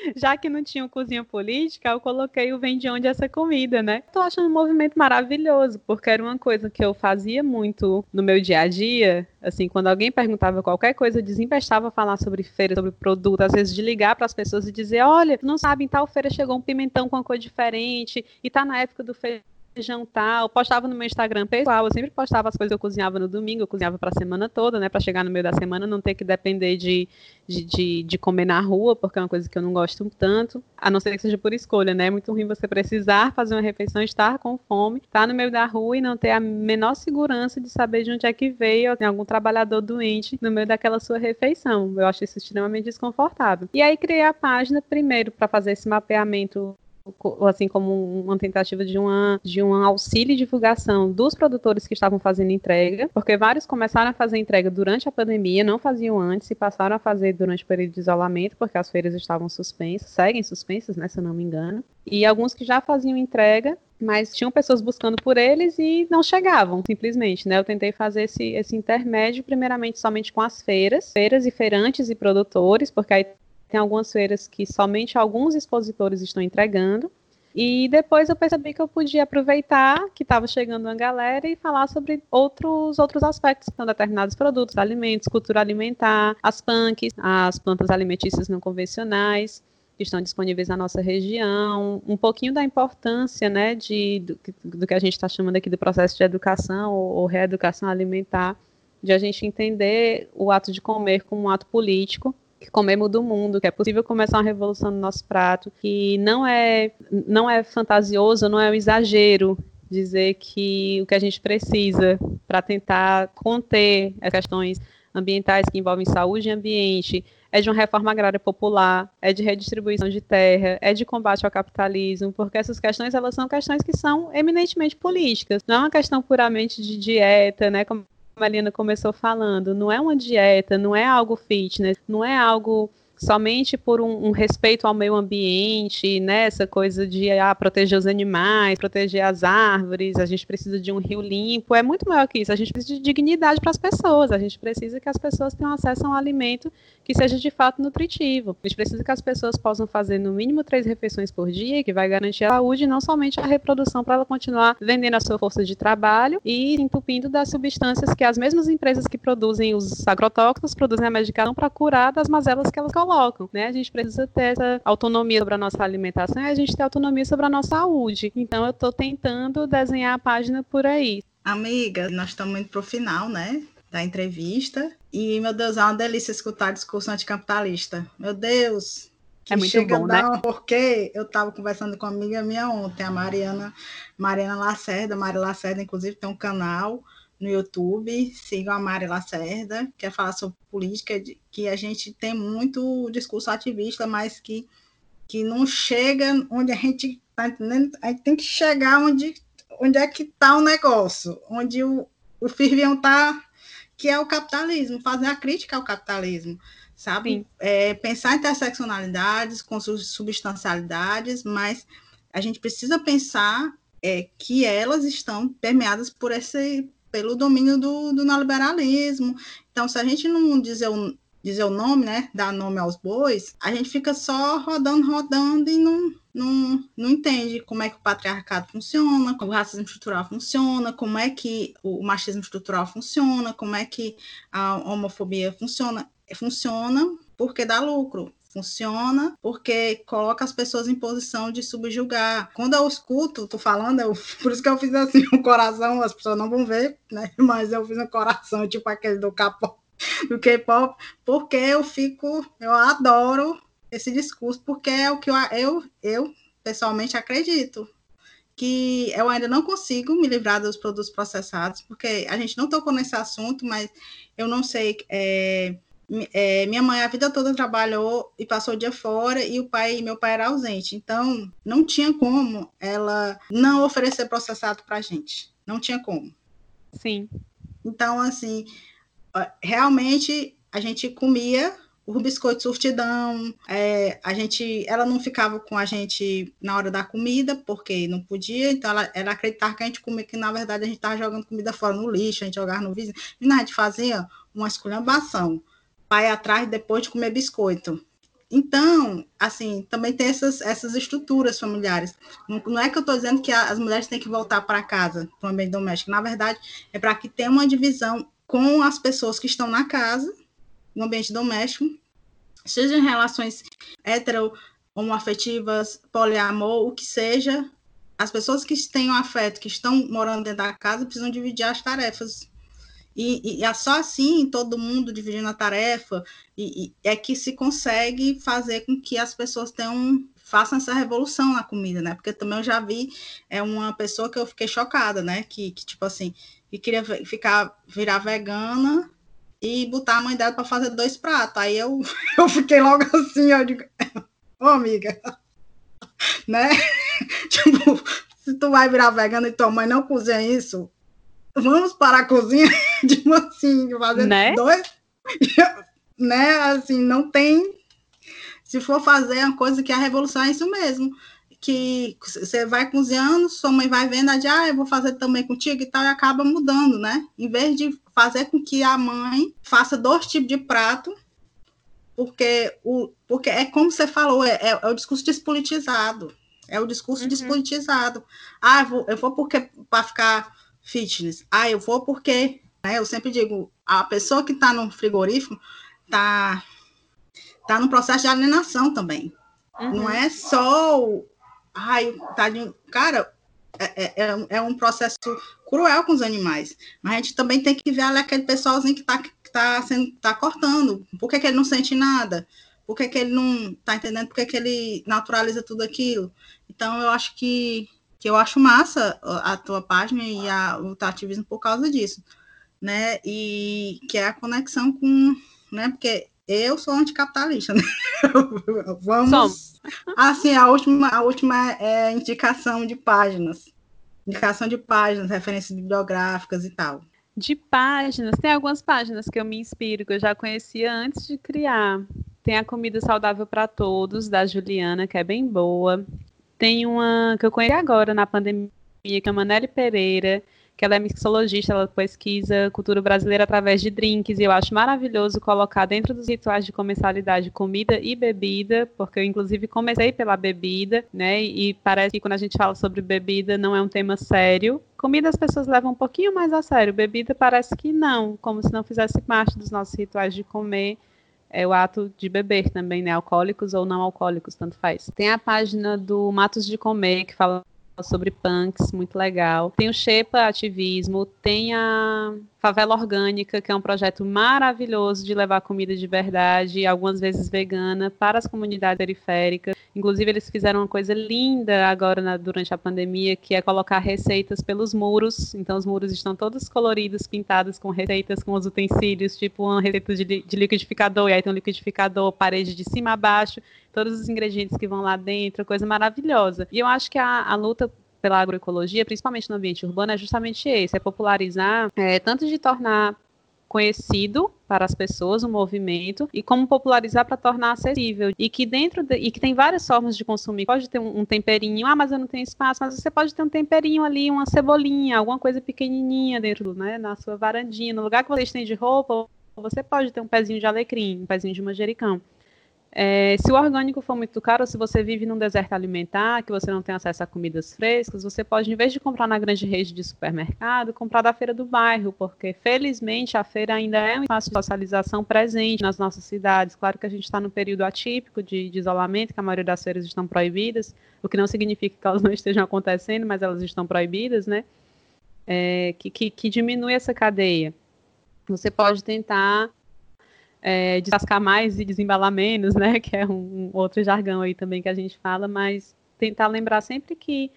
já que não tinha cozinha política, eu coloquei o vem de onde essa comida, né? Tô achando um movimento maravilhoso, porque era uma coisa que eu fazia muito no meu dia a dia, assim, quando alguém perguntava qualquer coisa, eu desempestava falar sobre feira, sobre produto, às vezes de ligar para as pessoas e dizer, olha, não sabem, tal feira chegou um pimentão com uma cor diferente, e tá na época do feijão feijão tal. Postava no meu Instagram pessoal, eu sempre postava as coisas que eu cozinhava no domingo, eu cozinhava para a semana toda, né? Para chegar no meio da semana não ter que depender de, de, de, de, comer na rua, porque é uma coisa que eu não gosto tanto, a não ser que seja por escolha, né? É muito ruim você precisar fazer uma refeição, estar com fome, estar no meio da rua e não ter a menor segurança de saber de onde é que veio, tem algum trabalhador doente no meio daquela sua refeição. Eu acho isso extremamente desconfortável. E aí criei a página primeiro para fazer esse mapeamento assim como uma tentativa de, uma, de um auxílio e divulgação dos produtores que estavam fazendo entrega, porque vários começaram a fazer entrega durante a pandemia, não faziam antes e passaram a fazer durante o período de isolamento, porque as feiras estavam suspensas, seguem suspensas, né, se eu não me engano, e alguns que já faziam entrega mas tinham pessoas buscando por eles e não chegavam, simplesmente, né? Eu tentei fazer esse, esse intermédio, primeiramente somente com as feiras, feiras e feirantes e produtores, porque aí tem algumas feiras que somente alguns expositores estão entregando. E depois eu percebi que eu podia aproveitar que estava chegando uma galera e falar sobre outros, outros aspectos, então, determinados produtos, alimentos, cultura alimentar, as punks, as plantas alimentícias não convencionais que estão disponíveis na nossa região, um pouquinho da importância né, de, do, do que a gente está chamando aqui do processo de educação ou, ou reeducação alimentar, de a gente entender o ato de comer como um ato político que comemos do mundo, que é possível começar uma revolução no nosso prato, que não é, não é fantasioso, não é um exagero dizer que o que a gente precisa para tentar conter as questões ambientais que envolvem saúde e ambiente é de uma reforma agrária popular, é de redistribuição de terra, é de combate ao capitalismo, porque essas questões elas são questões que são eminentemente políticas, não é uma questão puramente de dieta, né, como Marina começou falando, não é uma dieta, não é algo fitness, não é algo somente por um, um, respeito ao meio ambiente, né, coisa de ah, proteger os animais, proteger as árvores, a gente precisa de um rio limpo, é muito maior que isso, a gente precisa de dignidade para as pessoas, a gente precisa que as pessoas tenham acesso a um alimento que seja de fato nutritivo. A gente precisa que as pessoas possam fazer no mínimo três refeições por dia, que vai garantir a saúde não somente a reprodução para ela continuar vendendo a sua força de trabalho e entupindo das substâncias que as mesmas empresas que produzem os agrotóxicos produzem a medicação para curar das mazelas que elas colocam. Né? A gente precisa ter essa autonomia sobre a nossa alimentação e a gente ter autonomia sobre a nossa saúde. Então eu estou tentando desenhar a página por aí. Amiga, nós estamos indo para o final, né? da entrevista. E, meu Deus, é uma delícia escutar discurso anticapitalista. Meu Deus, que é muito chega bom, né? Porque eu estava conversando com uma amiga minha ontem, a Mariana, Mariana Lacerda. Maria Lacerda, inclusive, tem um canal no YouTube. Sigam a Mari Lacerda, que é falar sobre política, que a gente tem muito discurso ativista, mas que, que não chega onde a gente está entendendo. A gente tem que chegar onde, onde é que está o negócio, onde o, o firvião está, que é o capitalismo, fazer a crítica ao capitalismo sabe? É, pensar em interseccionalidades com substancialidades, mas a gente precisa pensar é, que elas estão permeadas por esse pelo domínio do, do neoliberalismo. Então, se a gente não dizer o, dizer o nome, né, dar nome aos bois, a gente fica só rodando, rodando e não, não, não entende como é que o patriarcado funciona, como o racismo estrutural funciona, como é que o machismo estrutural funciona, como é que a homofobia funciona funciona porque dá lucro. Funciona porque coloca as pessoas em posição de subjugar. Quando eu escuto, tô falando, eu, por isso que eu fiz assim um coração, as pessoas não vão ver, né? Mas eu fiz um coração, tipo aquele do K-pop, do K-pop, porque eu fico, eu adoro esse discurso, porque é o que eu, eu, eu pessoalmente acredito que eu ainda não consigo me livrar dos produtos processados, porque a gente não tocou nesse assunto, mas eu não sei é, é, minha mãe a vida toda trabalhou e passou o dia fora e o pai meu pai era ausente. Então não tinha como ela não oferecer processado para gente. Não tinha como. Sim. Então assim realmente a gente comia o biscoito surtidão, é, a gente, ela não ficava com a gente na hora da comida, porque não podia, então ela, ela acreditava que a gente comia, que na verdade a gente estava jogando comida fora no lixo, a gente jogava no vizinho, e a gente fazia uma esculhambação pai atrás depois de comer biscoito. Então, assim, também tem essas, essas estruturas familiares. Não, não é que eu estou dizendo que as mulheres têm que voltar para casa, para o ambiente doméstico. Na verdade, é para que tenha uma divisão com as pessoas que estão na casa, no ambiente doméstico, seja em relações hetero, homoafetivas, poliamor, o que seja, as pessoas que têm o afeto, que estão morando dentro da casa, precisam dividir as tarefas e, e é só assim, todo mundo dividindo a tarefa, e, e, é que se consegue fazer com que as pessoas tenham, façam essa revolução na comida, né? Porque também eu já vi é uma pessoa que eu fiquei chocada, né? Que, que tipo assim, que queria ficar, virar vegana e botar a mãe dela para fazer dois pratos. Aí eu, eu fiquei logo assim, eu digo, ô amiga, né? tipo, se tu vai virar vegana e tua mãe não cozinha isso, vamos para a cozinha, tipo assim, fazer né? dois. né? Assim, não tem. Se for fazer uma coisa que a revolução é isso mesmo. Que você vai cozinhando, sua mãe vai vendo, ah, eu vou fazer também contigo e tal, e acaba mudando, né? Em vez de fazer com que a mãe faça dois tipos de prato, porque, o, porque é como você falou, é, é, é o discurso despolitizado. É o discurso uhum. despolitizado. Ah, eu vou, eu vou porque para ficar fitness. Ah, eu vou porque, né, eu sempre digo, a pessoa que está no frigorífico está tá no processo de alienação também. Uhum. Não é só o, ai, tá de, cara, é, é, é, é, um processo cruel com os animais. Mas a gente também tem que ver ali aquele pessoalzinho que está que tá sendo, tá cortando. Por que, que ele não sente nada? Por que, que ele não está entendendo? Por que, que ele naturaliza tudo aquilo? Então, eu acho que que eu acho massa a tua página e a, o ativismo por causa disso, né? E que é a conexão com, né? Porque eu sou anticapitalista, né? Vamos. Somos. Assim, a última, a última é indicação de páginas. Indicação de páginas, referências bibliográficas e tal. De páginas, tem algumas páginas que eu me inspiro, que eu já conhecia antes de criar. Tem a Comida Saudável para Todos, da Juliana, que é bem boa. Tem uma que eu conheci agora na pandemia, que é a Manele Pereira, que ela é mixologista, ela pesquisa cultura brasileira através de drinks, e eu acho maravilhoso colocar dentro dos rituais de comensalidade comida e bebida, porque eu inclusive comecei pela bebida, né? E parece que quando a gente fala sobre bebida não é um tema sério. Comida as pessoas levam um pouquinho mais a sério, bebida parece que não, como se não fizesse parte dos nossos rituais de comer é o ato de beber também, né? Alcoólicos ou não alcoólicos, tanto faz. Tem a página do Matos de Comer, que fala sobre punks, muito legal. Tem o Shepa Ativismo, tem a Favela Orgânica, que é um projeto maravilhoso de levar comida de verdade, algumas vezes vegana, para as comunidades periféricas. Inclusive, eles fizeram uma coisa linda agora na, durante a pandemia, que é colocar receitas pelos muros. Então, os muros estão todos coloridos, pintados com receitas, com os utensílios, tipo uma receita de, de liquidificador, e aí tem um liquidificador, parede de cima a baixo, todos os ingredientes que vão lá dentro, coisa maravilhosa. E eu acho que a, a luta pela agroecologia, principalmente no ambiente urbano, é justamente esse: é popularizar, é, tanto de tornar conhecido para as pessoas o movimento e como popularizar para tornar acessível. E que dentro de, e que tem várias formas de consumir. Pode ter um, um, temperinho ah mas eu não tenho espaço mas você pode ter um temperinho ali uma cebolinha alguma coisa pequenininha dentro né na sua varandinha no lugar que você estende roupa você pode ter um pezinho de alecrim um pezinho de manjericão é, se o orgânico for muito caro, ou se você vive num deserto alimentar, que você não tem acesso a comidas frescas, você pode, em vez de comprar na grande rede de supermercado, comprar da feira do bairro, porque felizmente a feira ainda é um espaço de socialização presente nas nossas cidades. Claro que a gente está num período atípico de, de, isolamento, que a maioria das feiras estão proibidas, o que não significa que elas não estejam acontecendo, mas elas estão proibidas, né? É, que, que, que diminui essa cadeia. Você pode tentar é, descascar mais e desembalar menos, né? Que é um, um, outro jargão aí também que a gente fala, mas tentar lembrar sempre que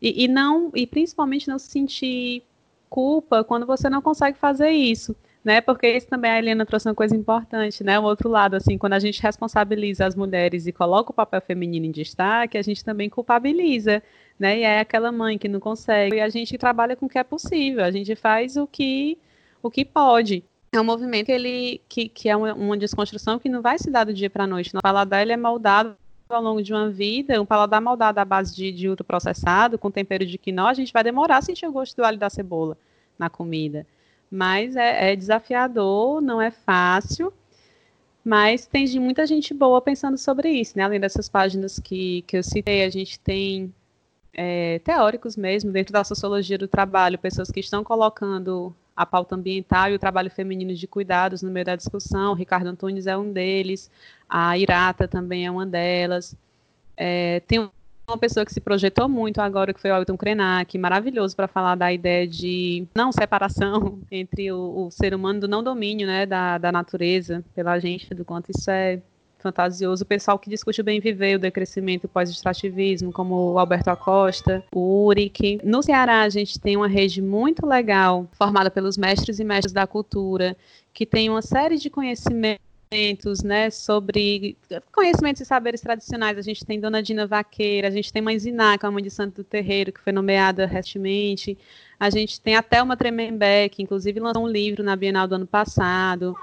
e, e, não e principalmente não sentir culpa quando você não consegue fazer isso, né? Porque isso também a Helena trouxe uma coisa importante, né? O outro lado, assim, quando a gente responsabiliza as mulheres e coloca o papel feminino em destaque, a gente também culpabiliza, né? E é aquela mãe que não consegue. E a gente trabalha com o que é possível, a gente faz o que o que pode é um movimento que, ele, que, que é uma, desconstrução que não vai se dar do dia para a noite. O paladar ele é moldado ao longo de uma vida, um paladar moldado à base de, de ultraprocessado, com tempero de quinó, a gente vai demorar a sentir o gosto do alho da cebola na comida. Mas é, é desafiador, não é fácil, mas tem muita gente boa pensando sobre isso, né? Além dessas páginas que, que eu citei, a gente tem é, teóricos mesmo, dentro da sociologia do trabalho, pessoas que estão colocando a pauta ambiental e o trabalho feminino de cuidados no meio da discussão. O Ricardo Antunes é um deles, a Irata também é uma delas. É, tem uma pessoa que se projetou muito agora, que foi o Elton Krenak, maravilhoso para falar da ideia de não separação entre o, o, ser humano do não domínio né, da, da natureza pela gente, do quanto isso é fantasioso, o pessoal que discute o bem viver, o decrescimento, pós-extrativismo, como o Alberto Acosta, o Uric. No Ceará, a gente tem uma rede muito legal, formada pelos mestres e mestres da cultura, que tem uma série de conhecimentos né, sobre conhecimentos e saberes tradicionais. A gente tem Dona Dina Vaqueira, a gente tem Mãe Ziná, que é a mãe de Santo do Terreiro, que foi nomeada recentemente. A gente tem até uma Tremembé, que inclusive lançou um livro na Bienal do ano passado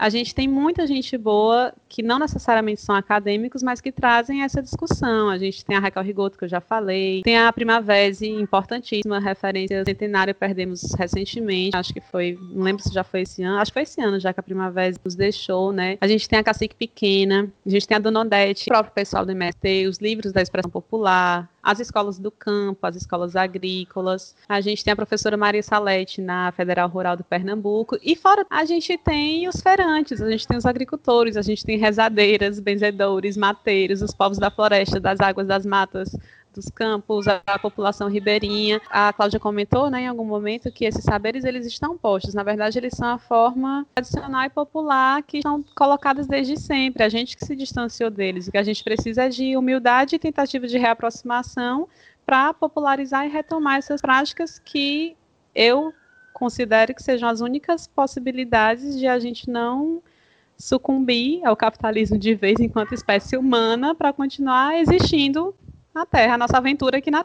a gente tem muita gente boa que não necessariamente são acadêmicos, mas que trazem essa discussão. A gente tem a Raquel Rigoto, que eu já falei, tem a Primavese, importantíssima, referência centenária, perdemos recentemente, acho que foi, não lembro se já foi esse ano, acho que foi esse ano já que a Primavese nos deixou, né? A gente tem a Cacique Pequena, a gente tem a Dona Odete, o próprio pessoal do MST, os livros da expressão popular, as escolas do campo, as escolas agrícolas. A gente tem a professora Maria Salete na Federal Rural do Pernambuco. E fora, a gente tem os feirantes, a gente tem os agricultores, a gente tem rezadeiras, benzedores, mateiros, os povos da floresta, das águas, das matas, dos campos, a, população ribeirinha. A Cláudia comentou, né, em algum momento, que esses saberes eles estão postos. Na verdade, eles são a forma tradicional e popular que estão colocadas desde sempre. A gente que se distanciou deles. O que a gente precisa é de humildade e tentativa de reaproximação para popularizar e retomar essas práticas que eu considero que sejam as únicas possibilidades de a gente não sucumbir ao capitalismo de vez enquanto espécie humana para continuar existindo na Terra, a nossa aventura aqui na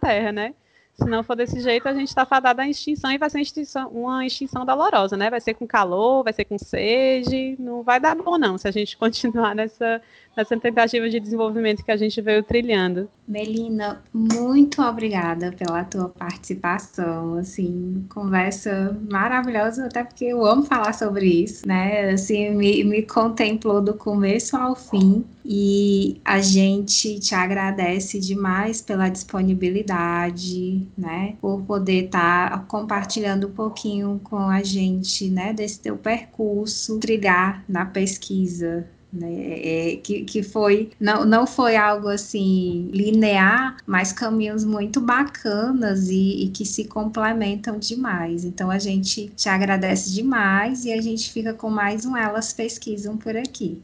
Terra, né? Se não for desse jeito, a gente está fadado à extinção e vai ser extinção, uma extinção dolorosa, né? Vai ser com calor, vai ser com sede, não vai dar bom não se a gente continuar nessa, nessa tentativa de desenvolvimento que a gente veio trilhando. Melina, muito obrigada pela tua participação, assim, conversa maravilhosa, até porque eu amo falar sobre isso, né? Assim, me, me contemplou do começo ao fim e a gente te agradece demais pela disponibilidade, né? Por poder estar tá compartilhando um pouquinho com a gente, né? Desse teu percurso, trilhar na pesquisa né? É, que, que foi não, não foi algo assim linear, mas caminhos muito bacanas e, e que se complementam demais. Então a gente te agradece demais e a gente fica com mais um Elas Pesquisam por aqui.